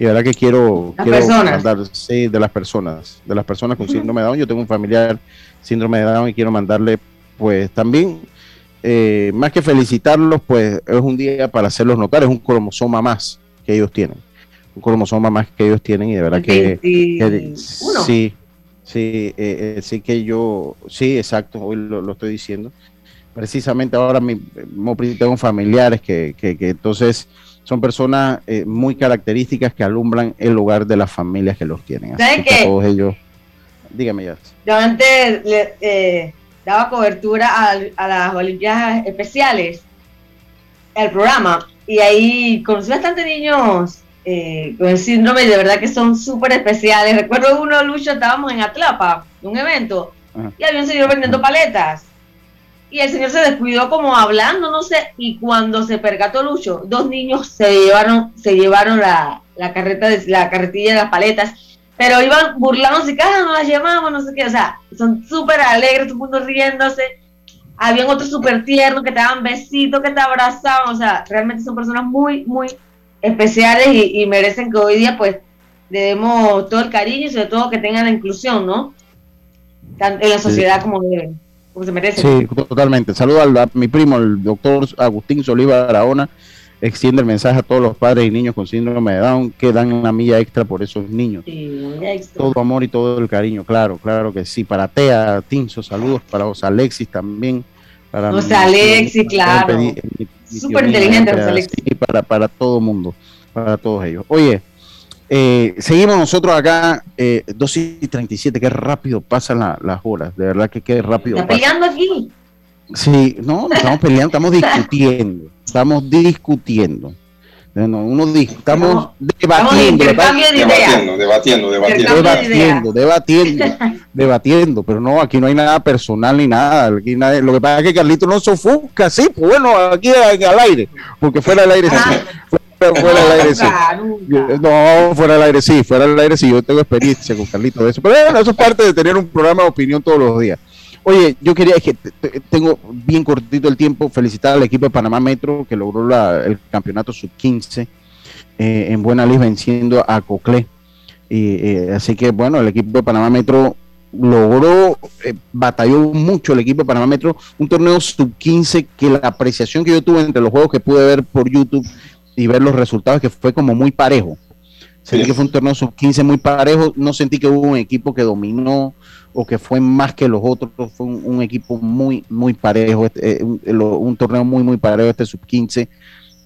Y verdad que quiero, quiero mandar, sí, de las personas, de las personas con síndrome de Down. Yo tengo un familiar síndrome de Down y quiero mandarle, pues también, eh, más que felicitarlos, pues es un día para hacerlos notar, es un cromosoma más que ellos tienen. Un cromosoma más que ellos tienen y de verdad que, sí, sí, eh, eh, sí que yo, sí, exacto, hoy lo, estoy diciendo. Precisamente ahora mi, tengo familiares que, que, que entonces son personas eh, muy características que alumbran el lugar de las familias que los tienen. Así que todos ellos, dígame ya. Yo antes le, eh, daba cobertura a, las Olimpiadas Especiales, el programa, y ahí conocí bastante niños eh, con el síndrome y de verdad que son súper especiales. Recuerdo uno, Lucho, estábamos en Atlapa, un evento, y había un señor vendiendo paletas y el señor se descuidó como hablando, no sé, y cuando se percató Lucho, dos niños se llevaron, se llevaron la, la carreta de, la carretilla de las paletas, pero iban burlándose, cada no las llevamos, no sé qué, o sea, son súper alegres, todo el mundo riéndose, habían otros súper tiernos que te daban besitos, que te abrazaban, o sea, realmente son personas muy, muy especiales y, y merecen que hoy día pues le demos todo el cariño y sobre todo que tengan la inclusión, ¿no? Tanto en la sociedad como deben. Sí, totalmente. Saludo a, mi primo, el doctor Agustín Soliva Araona. Extiende el mensaje a todos los padres y niños con síndrome de Down que dan una milla extra por esos niños. todo amor y todo el cariño, claro, claro que sí. Para Tea, Tinso, saludos. Para José Alexis también. Para José Alexis, claro. Súper inteligente, José Alexis. para, para todo el mundo, para todos ellos. Oye, eh, seguimos nosotros acá, eh, 2 y 37, qué rápido pasan las horas, de verdad que qué rápido. ¿Está peleando aquí? Sí, no, no estamos peleando, estamos discutiendo, estamos discutiendo. uno estamos debatiendo, debatiendo, debatiendo, debatiendo, debatiendo, debatiendo, pero no, aquí no hay nada personal ni nada. Aquí lo que pasa es que Carlito no sofusca, sí, pues bueno, aquí al aire, porque fuera del aire sí, fuera del aire sí. No, fuera del aire sí, fuera del aire sí. Yo tengo experiencia con Carlito de eso. Pero bueno, eso es parte de tener un programa de opinión todos los días. Oye, yo quería, que tengo bien cortito el tiempo, felicitar al equipo de Panamá Metro que logró el campeonato sub-15 eh, en Buena Luz venciendo a Coclé. Y, eh, así que bueno, el equipo de Panamá Metro logró, eh, batalló mucho el equipo de Panamá Metro, un torneo sub-15 que la apreciación que yo tuve entre los juegos que pude ver por YouTube y ver los resultados, que fue como muy parejo. Sentí que fue un torneo sub-15 muy parejo. No sentí que hubo un equipo que dominó o que fue más que los otros. Fue un, equipo muy, muy parejo. Este, eh, un, torneo muy, muy parejo este sub-15,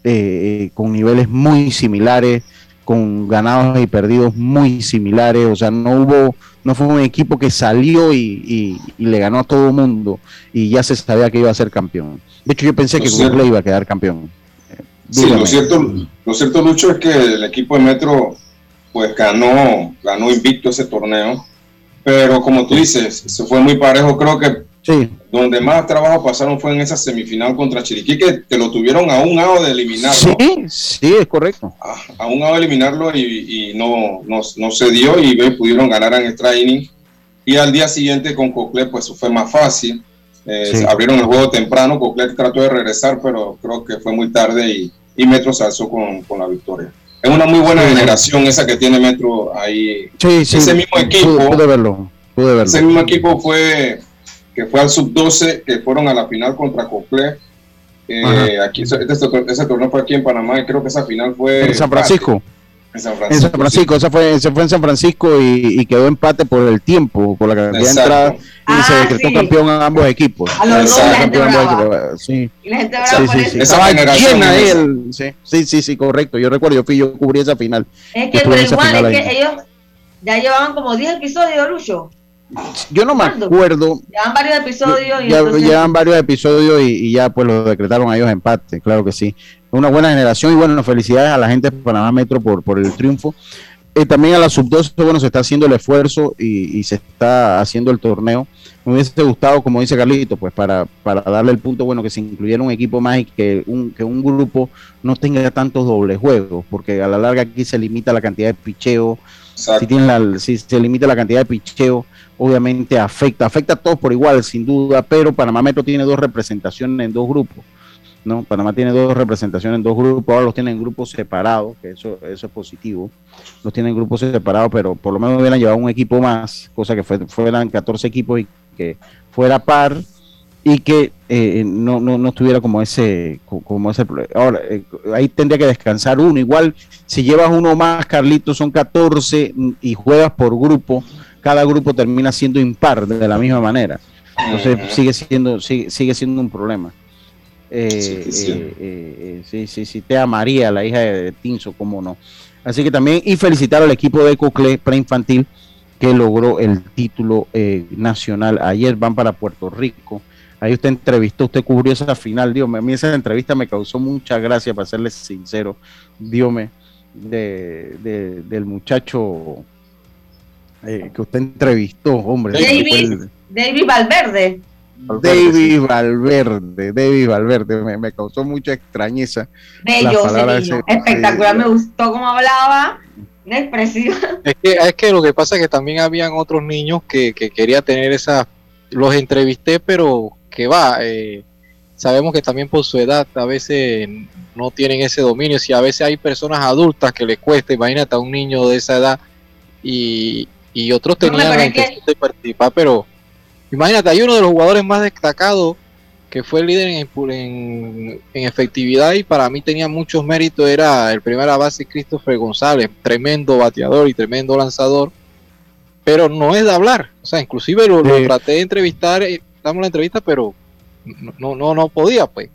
eh, con niveles muy similares, con ganados y perdidos muy similares. O sea, no hubo, no fue un equipo que salió y, le ganó a todo el mundo y ya se sabía que iba a ser campeón. De hecho, yo pensé que Google iba a quedar campeón. Sí, lo cierto, lo cierto, Lucho, es que el equipo de Metro pues ganó, ganó invicto ese torneo, pero como tú dices, se fue muy parejo. Creo que Sí. Donde más trabajo pasaron fue en esa semifinal contra Chiriquí, que te lo tuvieron a un lado de eliminarlo. Sí, sí, es correcto. A, un lado de eliminarlo y, no, no, se dio y pudieron ganar en extra inning. Y al día siguiente con Cocle, pues fue más fácil. Eh, abrieron el juego temprano, Cocle trató de regresar, pero creo que fue muy tarde y, y Metro se alzó con, con la victoria. Es una muy buena generación esa que tiene Metro ahí. Sí, sí. Ese mismo equipo. Pude, verlo, pude verlo. Ese mismo equipo fue que fue al sub-12, que fueron a la final contra Cocle. Eh, aquí, este, ese torneo fue aquí en Panamá y creo que esa final fue... En San Francisco. En San Francisco. En San Francisco, esa fue, fue en San Francisco y, quedó empate por el tiempo, por la cantidad de entradas y se ah, decretó campeón a ambos equipos. A los dos, la gente Sí. Y la gente sí, sí, sí. Estaba llena él. Sí, sí, sí, correcto. Yo recuerdo, yo fui, yo cubrí esa final. Es que, pero igual, es que ellos ya llevaban como 10 episodios, Lucho. Yo no me acuerdo. Llevan varios episodios. Y ya, Llevan varios episodios y, ya pues lo decretaron a ellos empate, claro que sí. Una buena generación y bueno, felicidades a la gente de Panamá Metro por, por el triunfo. Eh, también a la sub-12, bueno, se está haciendo el esfuerzo y, se está haciendo el torneo. Me hubiese gustado, como dice Carlito, pues para, para darle el punto, bueno, que se incluyera un equipo más y que un, que un grupo no tenga tantos dobles juegos, porque a la larga aquí se limita la cantidad de Si, tienen la, si se limita la cantidad de picheo, obviamente afecta, afecta a todos por igual, sin duda, pero Panamá Metro tiene dos representaciones en dos grupos. ¿no? Panamá tiene dos representaciones en dos grupos, ahora los tienen en grupos separados, que eso, eso es positivo. Los tienen en grupos separados, pero por lo menos hubieran llevado un equipo más, cosa que fue, fueran 14 equipos y que fuera par y que eh, no, no, no estuviera como ese como ese ahora eh, ahí tendría que descansar uno igual si llevas uno más Carlitos son 14 y juegas por grupo cada grupo termina siendo impar de la misma manera entonces sigue siendo sigue, sigue siendo un problema eh, sí, eh, sí. sí, sí, Tea María, la hija de, Tinso, cómo no. Así que también, y felicitar al equipo de Cocle preinfantil que logró el título eh, nacional. Ayer van para Puerto Rico. Ahí usted entrevistó, usted cubrió esa final. Dios a mí esa entrevista me causó mucha gracia, para serles sincero. Dios de, del muchacho que usted entrevistó, hombre. David Valverde. David Valverde, David Valverde, me, causó mucha extrañeza. Bello espectacular, me gustó cómo hablaba, expresiva. Es que, es que lo que pasa es que también habían otros niños que, que quería tener esa, los entrevisté, pero que va, eh, sabemos que también por su edad a veces no tienen ese dominio, si a veces hay personas adultas que les cuesta, imagínate a un niño de esa edad y, y otros tenían la intención de participar, pero Imagínate, hay uno de los jugadores más destacados que fue el líder en, efectividad y para mí tenía muchos méritos, era el primera base Christopher González, tremendo bateador y tremendo lanzador, pero no es de hablar, o sea, inclusive lo, traté de entrevistar, eh, damos la entrevista, pero no, no, no podía, pues.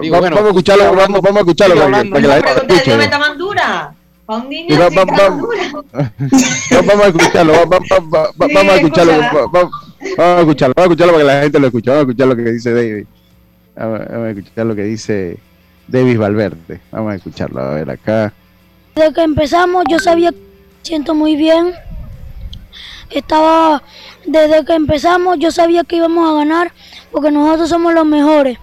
Digo, vamos, a escucharlo, vamos, vamos a escucharlo. Para que, la gente dura. un niño vamos, vamos a escucharlo, vamos, vamos a escucharlo. Vamos a escucharlo, vamos a escucharlo para que la gente lo escuche. Vamos a escuchar lo que dice David. Vamos, a escuchar lo que dice David Valverde. Vamos a escucharlo. A ver, acá. Desde que empezamos, yo sabía que siento muy bien. Estaba, desde que empezamos, yo sabía que íbamos a ganar porque nosotros somos los mejores.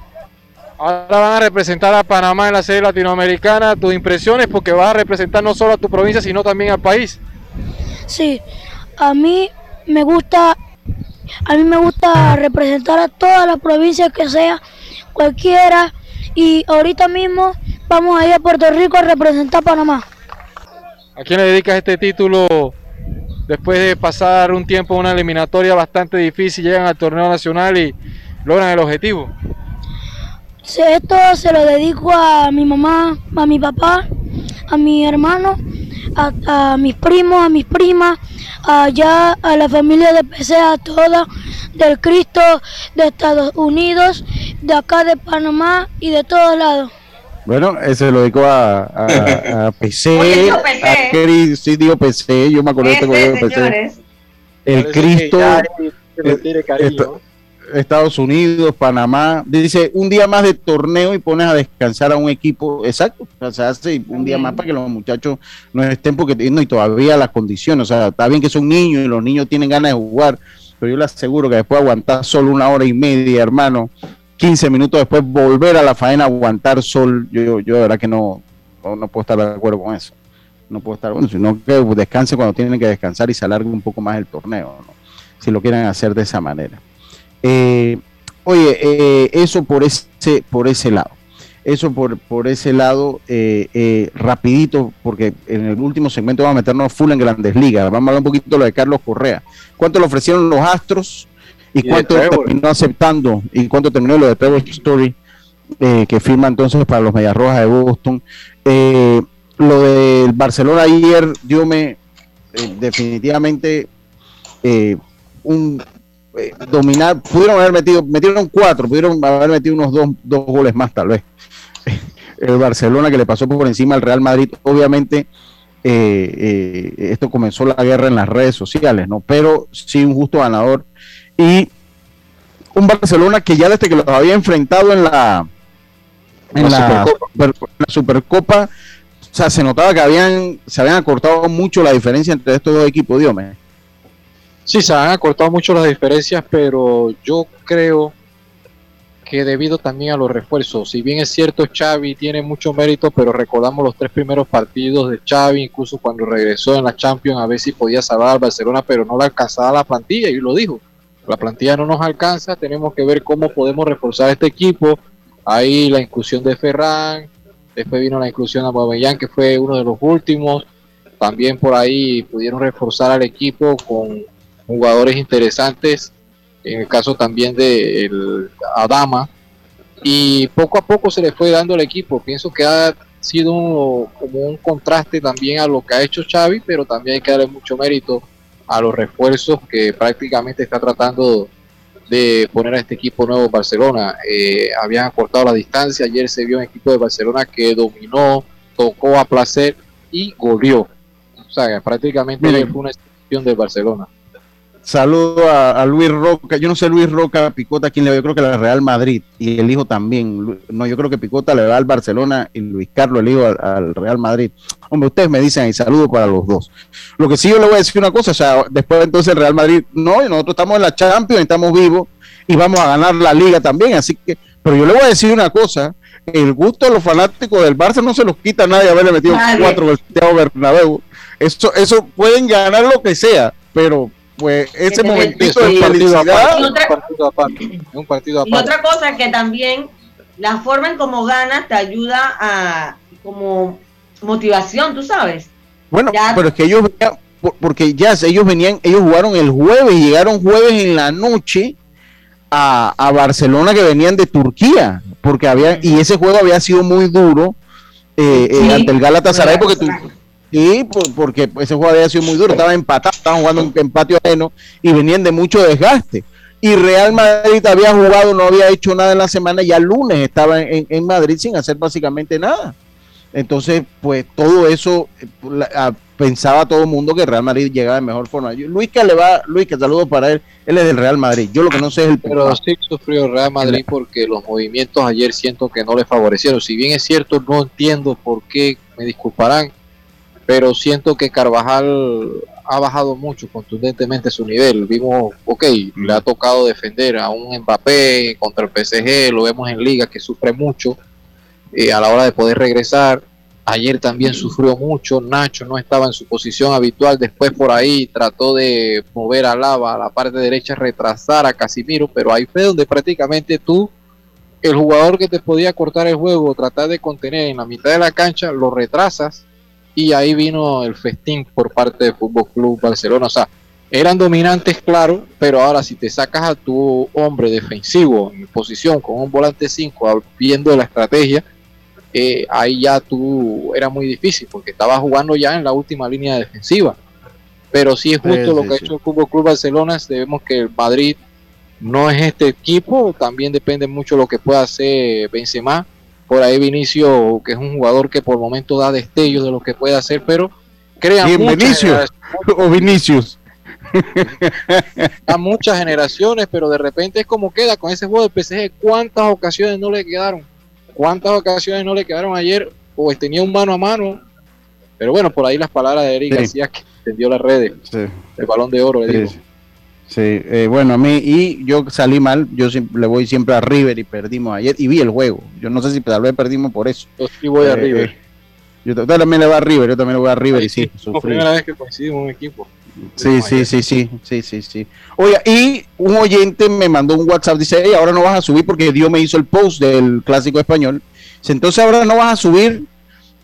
Ahora van a representar a Panamá en la serie latinoamericana. Tus impresiones, porque vas a representar no solo a tu provincia, sino también al país. Sí, a mí me gusta a mí me gusta representar a todas las provincias que sea, cualquiera. Y ahorita mismo vamos a ir a Puerto Rico a representar a Panamá. ¿A quién le dedicas este título después de pasar un tiempo una eliminatoria bastante difícil? Llegan al torneo nacional y logran el objetivo. Esto se lo dedico a mi mamá, a mi papá, a mi hermano, a, a mis primos, a mis primas, allá a la familia de PCA toda, del Cristo de Estados Unidos, de acá de Panamá y de todos lados. Bueno, ese lo dedico a, a, a PC, a sí digo PC, yo me acuerdo de este PC. El Cristo, Estados Unidos, Panamá. Dice un día más de torneo y pones a descansar a un equipo. Exacto. O sea, hace un día más para que los muchachos no estén porque no, y todavía las condiciones. O sea, está bien que son niños y los niños tienen ganas de jugar, pero yo le aseguro que después de aguantar solo una hora y media, hermano, 15 minutos después volver a la faena, aguantar sol, yo, yo de verdad que no, no, puedo estar de acuerdo con eso. No puedo estar, bueno, sino que descanse cuando tienen que descansar y se alargue un poco más el torneo, si lo quieren hacer de esa manera. Eh, oye, eh, eso por ese, por ese lado. Eso por, por ese lado, eh, rapidito, porque en el último segmento vamos a meternos full en grandes ligas. Vamos a hablar un poquito de lo de Carlos Correa. ¿Cuánto le ofrecieron los Astros y, cuánto terminó aceptando? ¿Y cuánto terminó lo de Trevor Story, que firma entonces para los Medias Rojas de Boston? lo del Barcelona ayer, dio me definitivamente un eh, dominar, pudieron haber metido, metieron cuatro, pudieron haber metido unos dos, dos goles más tal vez. El Barcelona que le pasó por encima al Real Madrid, obviamente eh, eh, esto comenzó la guerra en las redes sociales, ¿no? Pero sí un justo ganador y un Barcelona que ya desde que los había enfrentado en la en la, Supercopa. o sea, se notaba que habían se habían acortado mucho la diferencia entre estos dos equipos, Dios mío. Sí, se han acortado mucho las diferencias, pero yo creo que debido también a los refuerzos, si bien es cierto Xavi tiene mucho mérito, pero recordamos los tres primeros partidos de Xavi, incluso cuando regresó en la Champions a ver si podía salvar al Barcelona, pero no le alcanzaba la plantilla y lo dijo, la plantilla no nos alcanza, tenemos que ver cómo podemos reforzar este equipo, ahí la inclusión de Ferran, después vino la inclusión de Aubameyang que fue uno de los últimos, también por ahí pudieron reforzar al equipo con jugadores interesantes, en el caso también de Adama, y poco a poco se le fue dando el equipo. Pienso que ha sido como un contraste también a lo que ha hecho Xavi, pero también hay que darle mucho mérito a los refuerzos que prácticamente está tratando de poner a este equipo nuevo Barcelona. Eh, habían acortado la distancia, ayer se vio un equipo de Barcelona que dominó, tocó a placer y goleó. O sea, prácticamente fue una excepción de Barcelona. Saludo a, Luis Roca. Yo no sé Luis Roca, Picota, quién le va. Yo creo que la Real Madrid y el hijo también. No, yo creo que Picota le va al Barcelona y Luis Carlos, el hijo, al, Real Madrid. Hombre, ustedes me dicen y saludo para los dos. Lo que sí yo le voy a decir una cosa, o sea, después entonces el Real Madrid, no, nosotros estamos en la Champions, estamos vivos y vamos a ganar la liga también. Así que, pero yo le voy a decir una cosa, el gusto de los fanáticos del Barça no se los quita a nadie haberle metido cuatro Santiago Bernabéu. Eso, eso pueden ganar lo que sea, pero pues ese momentito de felicidad. Un partido aparte, un partido aparte. Y otra cosa que también la forma en cómo ganas te ayuda a como motivación, tú sabes. Bueno, pero es que ellos venían, porque ya ellos venían, ellos jugaron el jueves, llegaron jueves en la noche a, a Barcelona que venían de Turquía, porque había, y ese juego había sido muy duro eh, eh ante el Galatasaray, porque tú, Sí, porque ese juego había sido muy duro, estaba empatado, estaban jugando un empate ajeno y venían de mucho desgaste. Y Real Madrid había jugado, no había hecho nada en la semana, ya el lunes estaba en, Madrid sin hacer básicamente nada. Entonces, pues todo eso pensaba todo el mundo que Real Madrid llegaba en mejor forma. Luis que le va, Luis que saludo para él, él es del Real Madrid. Yo lo que no sé es el Pero sí sufrió Real Madrid porque los movimientos ayer siento que no le favorecieron. Si bien es cierto, no entiendo por qué, me disculparán, pero siento que Carvajal ha bajado mucho contundentemente su nivel. Vimos, ok, le ha tocado defender a un Mbappé contra el PSG, lo vemos en liga que sufre mucho eh, a la hora de poder regresar. Ayer también sufrió mucho, Nacho no estaba en su posición habitual, después por ahí trató de mover a Lava a la parte derecha, retrasar a Casimiro, pero ahí fue donde prácticamente tú, el jugador que te podía cortar el juego, tratar de contener en la mitad de la cancha, lo retrasas y ahí vino el festín por parte del Fútbol Club Barcelona. O sea, eran dominantes, claro, pero ahora si te sacas a tu hombre defensivo en posición con un volante 5, viendo la estrategia, eh, ahí ya tú era muy difícil porque estaba jugando ya en la última línea defensiva. Pero sí es justo lo que ha hecho el Fútbol Club Barcelona. Debemos que el Madrid no es este equipo, también depende mucho de lo que pueda hacer Benzema por ahí Vinicio, que es un jugador que por momento da destellos de lo que puede hacer, pero crea muchas o Vinicius. A muchas generaciones, pero de repente es como queda con ese juego del PSG. ¿Cuántas ocasiones no le quedaron? ¿Cuántas ocasiones no le quedaron ayer? O tenía un mano a mano. Pero bueno, por ahí las palabras de Eric García que entendió las redes. El balón de oro, le digo. Sí, eh, bueno, a mí, y yo salí mal, yo le voy siempre a River y perdimos ayer, y vi el juego. Yo no sé si tal vez perdimos por eso. Yo sí voy a eh, River. yo también le voy a River, yo también le voy a River, y sí, Es la primera vez que coincidimos un equipo. Sí, sí, sí, sí, sí, sí, sí. Oye, y un oyente me mandó un WhatsApp, dice, hey, ahora no vas a subir porque Dios me hizo el post del clásico español. Entonces ahora no vas a subir,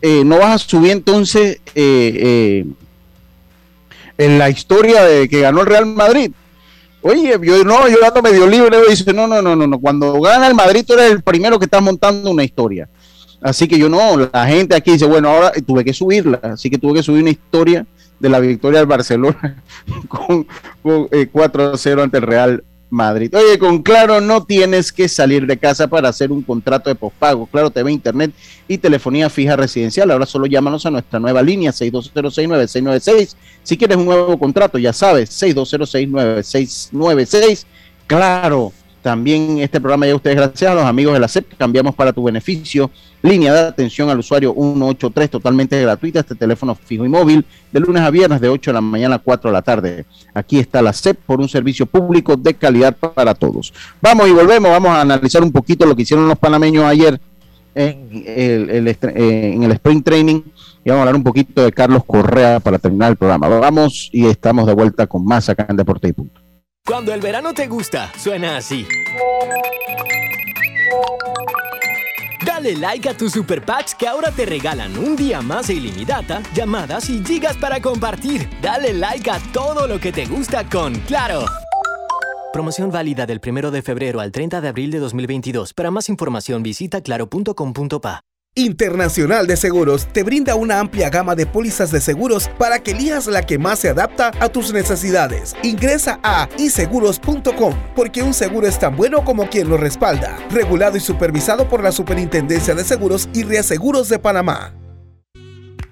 eh, no vas a subir entonces en la historia de que ganó el Real Madrid. Oye, yo no, yo ando medio libre, dice, no, no, no, no, no, cuando gana el Madrid tú eres el primero que está montando una historia. Así que yo no, la gente aquí dice, bueno, ahora tuve que subirla, así que tuve que subir una historia de la victoria del Barcelona con, 4-0 eh, ante el Real Madrid. Oye, con Claro no tienes que salir de casa para hacer un contrato de pospago. Claro TV, Internet y telefonía fija residencial. Ahora solo llámanos a nuestra nueva línea 62069696. Si quieres un nuevo contrato, ya sabes, 62069696. Claro también este programa ya ustedes gracias a los amigos de la CEP, cambiamos para tu beneficio. Línea de atención al usuario 183 totalmente gratuita, este teléfono fijo y móvil, de lunes a viernes de 8 de la mañana a 4 de la tarde. Aquí está la CEP por un servicio público de calidad para todos. Vamos y volvemos, vamos a analizar un poquito lo que hicieron los panameños ayer en el, eh, en el Sprint Training y vamos a hablar un poquito de Carlos Correa para terminar el programa. Vamos y estamos de vuelta con más acá en Deporte y Punto. Cuando el verano te gusta, suena así. Dale like a tus super packs que ahora te regalan un día más ilimitada, llamadas y gigas para compartir. Dale like a todo lo que te gusta con Claro. Promoción válida del 1 de febrero al 30 de abril de 2022. Para más información visita claro.com.pa. Internacional de Seguros te brinda una amplia gama de pólizas de seguros para que elijas la que más se adapta a tus necesidades. Ingresa a iseguros.com porque un seguro es tan bueno como quien lo respalda. Regulado y supervisado por la Superintendencia de Seguros y Reaseguros de Panamá.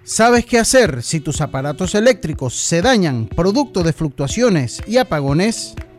¿Sabes qué hacer si tus aparatos eléctricos se dañan producto de fluctuaciones y apagones?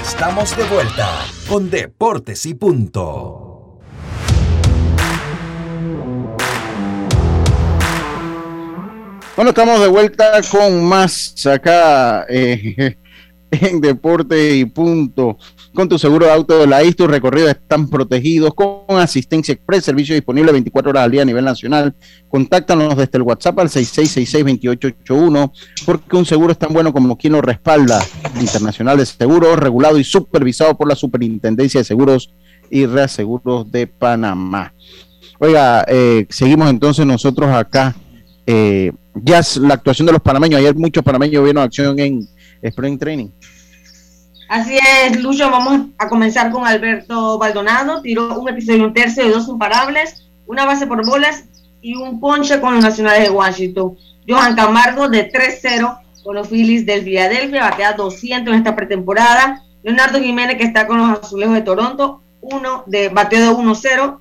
Estamos de vuelta con Deportes y Punto. Bueno, estamos de vuelta con más acá eh, en Deporte y Punto. Con tu seguro de auto de la IS, tus recorridos están protegidos con asistencia express, servicio disponible 24 horas al día a nivel nacional. Contáctanos desde el WhatsApp al 6666-2881, porque un seguro es tan bueno como quien lo respalda. Internacional de Seguros, regulado y supervisado por la Superintendencia de Seguros y Reaseguros de Panamá. Oiga, eh, seguimos entonces nosotros acá. Eh, ya es la actuación de los panameños. Ayer muchos panameños vieron acción en Spring Training. Así es, Lucho, vamos a comenzar con Alberto Baldonado. Tiró un episodio un tercio de dos imparables, una base por bolas y un ponche con los nacionales de Washington. Johan Camargo de 3-0 con los Phillies del Philadelphia, batea 200 en esta pretemporada. Leonardo Jiménez, que está con los Azulejos de Toronto, uno de bateo de 1-0,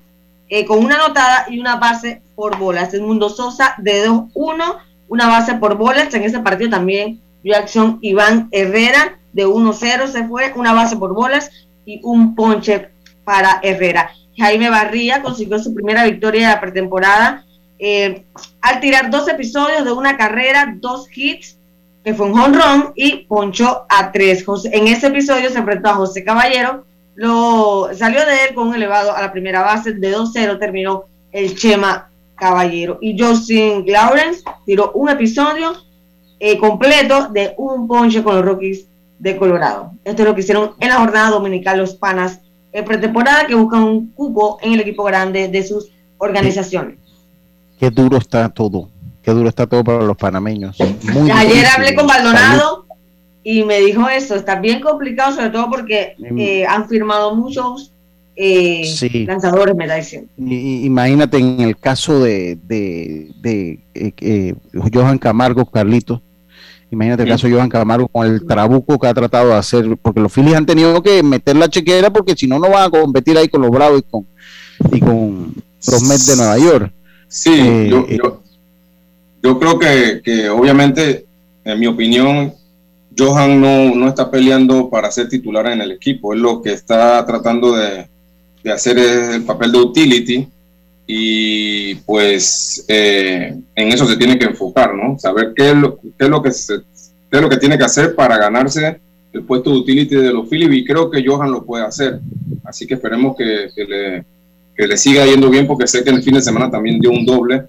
eh, con una anotada y una base por bolas. El Mundo Sosa de 2-1, una base por bolas. En ese partido también Jackson Iván Herrera de 1-0 se fue, una base por bolas y un ponche para Herrera. Jaime Barría consiguió su primera victoria de la pretemporada eh, al tirar dos episodios de una carrera, dos hits, que fue un run y ponchó a tres. en ese episodio se enfrentó a José Caballero, lo salió de él con un elevado a la primera base, de 2-0 terminó el Chema Caballero. Y Justin Lawrence tiró un episodio eh, completo de un ponche con los Rockies de Colorado. Esto es lo que hicieron en la jornada dominical los panas eh, pretemporada que buscan un cupo en el equipo grande de sus organizaciones. Qué duro está todo, qué duro está todo para los panameños. Ayer hablé con Maldonado y me dijo eso, está bien complicado, sobre todo porque eh, han firmado muchos eh, lanzadores, me da Imagínate en el caso de, de, eh, Johan Camargo, Carlitos. Imagínate el caso de Johan Camargo con el trabuco que ha tratado de hacer, porque los Phillies han tenido que meter la chequera porque si no, no van a competir ahí con los Bravos y con, y con los Mets de Nueva York. Sí, yo, yo, creo que, que obviamente, en mi opinión, Johan no, no, está peleando para ser titular en el equipo. Él lo que está tratando de, hacer es el papel de utility y pues eh, en eso se tiene que enfocar, ¿no? Saber qué es lo, qué es lo que se, qué es lo que tiene que hacer para ganarse el puesto de utility de los Phillies y creo que Johan lo puede hacer. Así que esperemos que, le, que le, siga yendo bien porque sé que en el fin de semana también dio un doble.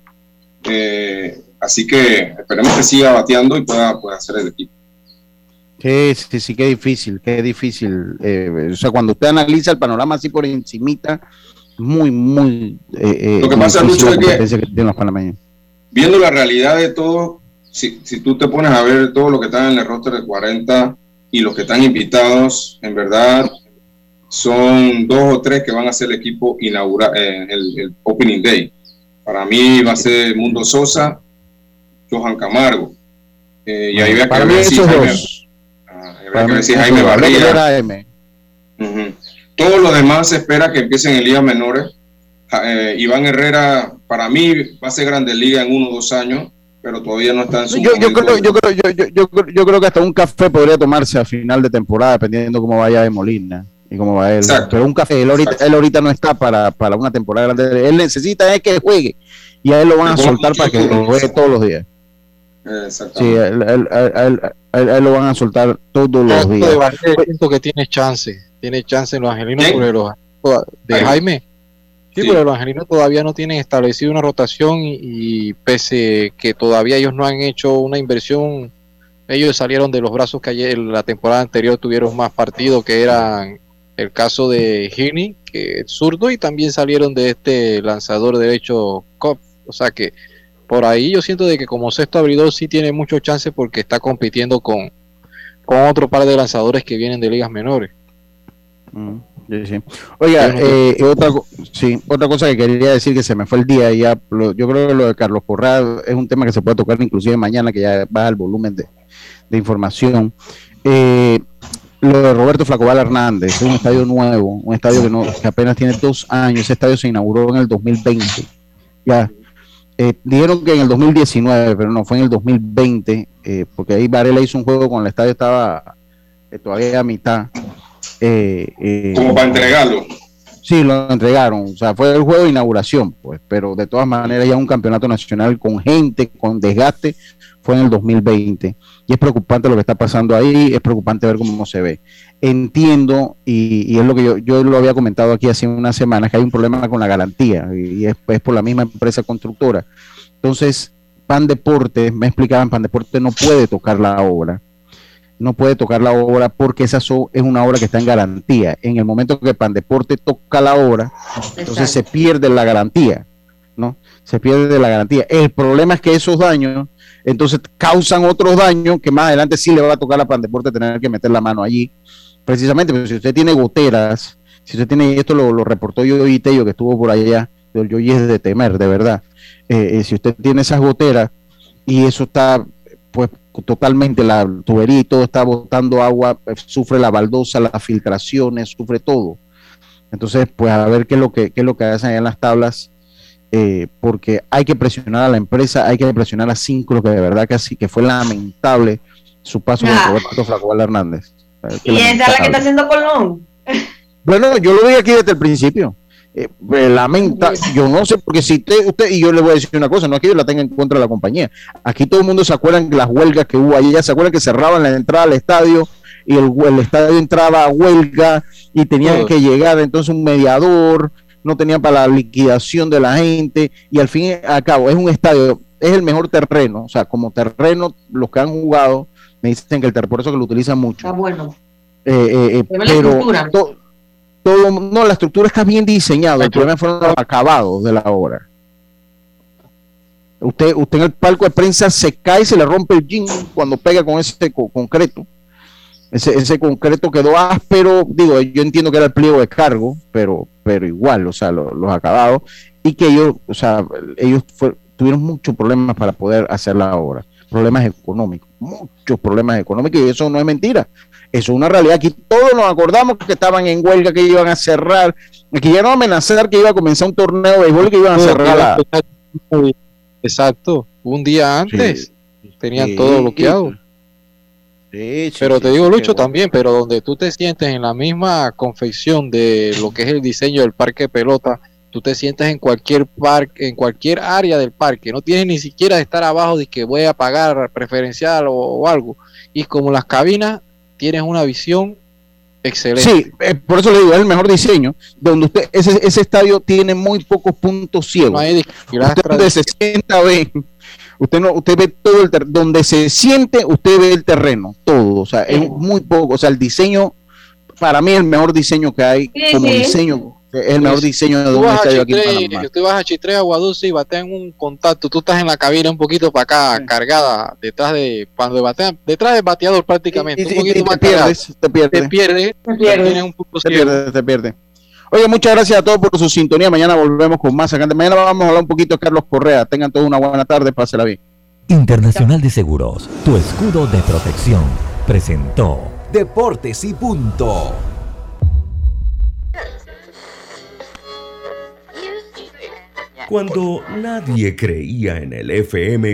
Eh, así que esperemos que siga bateando y pueda, pueda hacer el equipo. Sí, sí, sí, qué difícil, qué difícil. Eh, o sea, cuando usted analiza el panorama así por encimita, muy, muy... Eh, eh, Lo que pasa, Lucho, es que, viendo la realidad de todo, si, si tú te pones a ver todo lo que está en el roster de 40 y los que están invitados, en verdad, son dos o tres que van a ser el equipo inaugural, en el, el, Opening Day. Para mí va a ser Mundo Sosa, Johan Camargo. y ahí ve a que esos dos Jaime Barría. Todo lo demás se espera que empiecen en ligas menores. Eh, Iván Herrera, para mí, va a ser grande liga en uno o dos años, pero todavía no está en su yo, yo creo, yo, creo, yo, yo, yo, creo que hasta un café podría tomarse a final de temporada, dependiendo cómo vaya de Molina y cómo va él. Pero un café, él ahorita, él ahorita no está para, para una temporada grande. Él necesita es que juegue y a él lo van a soltar para que lo juegue todos los días. Sí, a él, lo van a soltar todos los días. siento que tiene chance, tiene chance en los angelinos los de Jaime. Sí, pero los angelinos todavía no tienen establecido una rotación y, pese que todavía ellos no han hecho una inversión, ellos salieron de los brazos que ayer la temporada anterior tuvieron más partidos que eran el caso de Gini, que es zurdo, y también salieron de este lanzador derecho Cop. O sea que por ahí yo siento de que como sexto abridor sí tiene mucho chance porque está compitiendo con, con otro par de lanzadores que vienen de ligas menores. Mm, Oiga, eh, otra, sí, otra cosa que quería decir que se me fue el día ya, yo creo que lo de Carlos Corral es un tema que se puede tocar inclusive mañana que ya baja el volumen de, información. Eh, lo de Roberto Flacobal Hernández, es un estadio nuevo, un estadio que, no, que apenas tiene dos años, ese estadio se inauguró en el 2020. Ya, eh, dijeron que en el 2019, pero no fue en el 2020, eh, porque ahí Varela hizo un juego con el estadio estaba eh, todavía a mitad. Como para entregarlo. Sí, lo entregaron. O sea, fue el juego de inauguración, pues, pero de todas maneras ya un campeonato nacional con gente, con desgaste, fue en el 2020. Y es preocupante lo que está pasando ahí, es preocupante ver cómo se ve. Entiendo, y, es lo que yo, yo lo había comentado aquí hace unas semanas, que hay un problema con la garantía, y es, por la misma empresa constructora. Entonces, Pan Deporte, me explicaban, Pan Deporte no puede tocar la obra. No puede tocar la obra porque esa es una obra que está en garantía. En el momento que Pan Deporte toca la obra, entonces se pierde la garantía, ¿no? Se pierde la garantía. El problema es que esos daños entonces causan otros daños que más adelante sí le va a tocar a Pandeporte tener que meter la mano allí. Precisamente, pero si usted tiene goteras, si usted tiene, esto lo, reportó yo y Tello que estuvo por allá, yo y es de temer, de verdad. Eh, eh, si usted tiene esas goteras y eso está, pues totalmente, la tubería y todo está botando agua, eh, sufre la baldosa, las filtraciones, sufre todo. Entonces, pues a ver qué es lo que, qué es lo que hacen en las tablas eh, porque hay que presionar a la empresa, hay que presionar a Cinco, que de verdad que así, que fue lamentable su paso con ah. Roberto Flaco Hernández. ¿Y esa es la que está haciendo Colón? Bueno, yo lo dije aquí desde el principio. Eh, lamenta, yo no sé, porque si usted, usted, y yo le voy a decir una cosa, no es que yo la tenga en contra de la compañía. Aquí todo el mundo se acuerdan de las huelgas que hubo allí, ya se acuerdan que cerraban la entrada al estadio y el, el estadio entraba a huelga y tenían que llegar entonces un mediador no tenían para la liquidación de la gente y al fin y al cabo es un estadio, es el mejor terreno, o sea, como terreno, los que han jugado me dicen que el terreno, por eso que lo utilizan mucho. Está bueno. Eh, eh, eh pero todo, no, la estructura está bien diseñada, el problema fueron los acabados de la obra. Usted, usted en el palco de prensa se cae y se le rompe el jean cuando pega con ese concreto. Ese, ese concreto quedó áspero, digo, yo entiendo que era el pliego de cargo, pero, pero igual, o sea, los acabados, y que ellos, o sea, ellos tuvieron muchos problemas para poder hacer la obra, problemas económicos, muchos problemas económicos, y eso no es mentira, eso es una realidad. Aquí todos nos acordamos que estaban en huelga, que iban a cerrar, que iban a amenazar que iba a comenzar un torneo de béisbol que iban a cerrar Exacto, un día antes tenían todo bloqueado. pero te digo, Lucho, también, pero donde tú te sientes en la misma confección de lo que es el diseño del parque de pelota, tú te sientes en cualquier parque, en cualquier área del parque, no tienes ni siquiera de estar abajo de que voy a pagar preferencial o algo. Y como las cabinas tienes una visión excelente. Sí, eh, por eso le digo, es el mejor diseño, donde usted, ese, ese estadio tiene muy pocos puntos ciegos. usted donde se sienta ve, usted no, usted ve todo el terreno, donde se siente, usted ve el terreno, todo, o sea, es muy poco, o sea, el diseño, para mí el mejor diseño que hay como diseño es el mejor diseño de un estadio aquí en Panamá. Tú vas a Chitre, Aguadulce y batean un contacto. Tú estás en la cabina un poquito para acá, cargada, detrás de cuando batean, detrás del bateador prácticamente. un poquito más te, pierdes, te pierdes, te pierdes, te pierdes, un te pierdes, te pierdes. Oye, muchas gracias a todos por su sintonía. Mañana volvemos con más. Mañana vamos a hablar un poquito de Carlos Correa. Tengan todos una buena tarde. Pásela bien. Internacional de Seguros, tu escudo de protección, presentó Deportes y Punto. Cuando nadie creía en el FM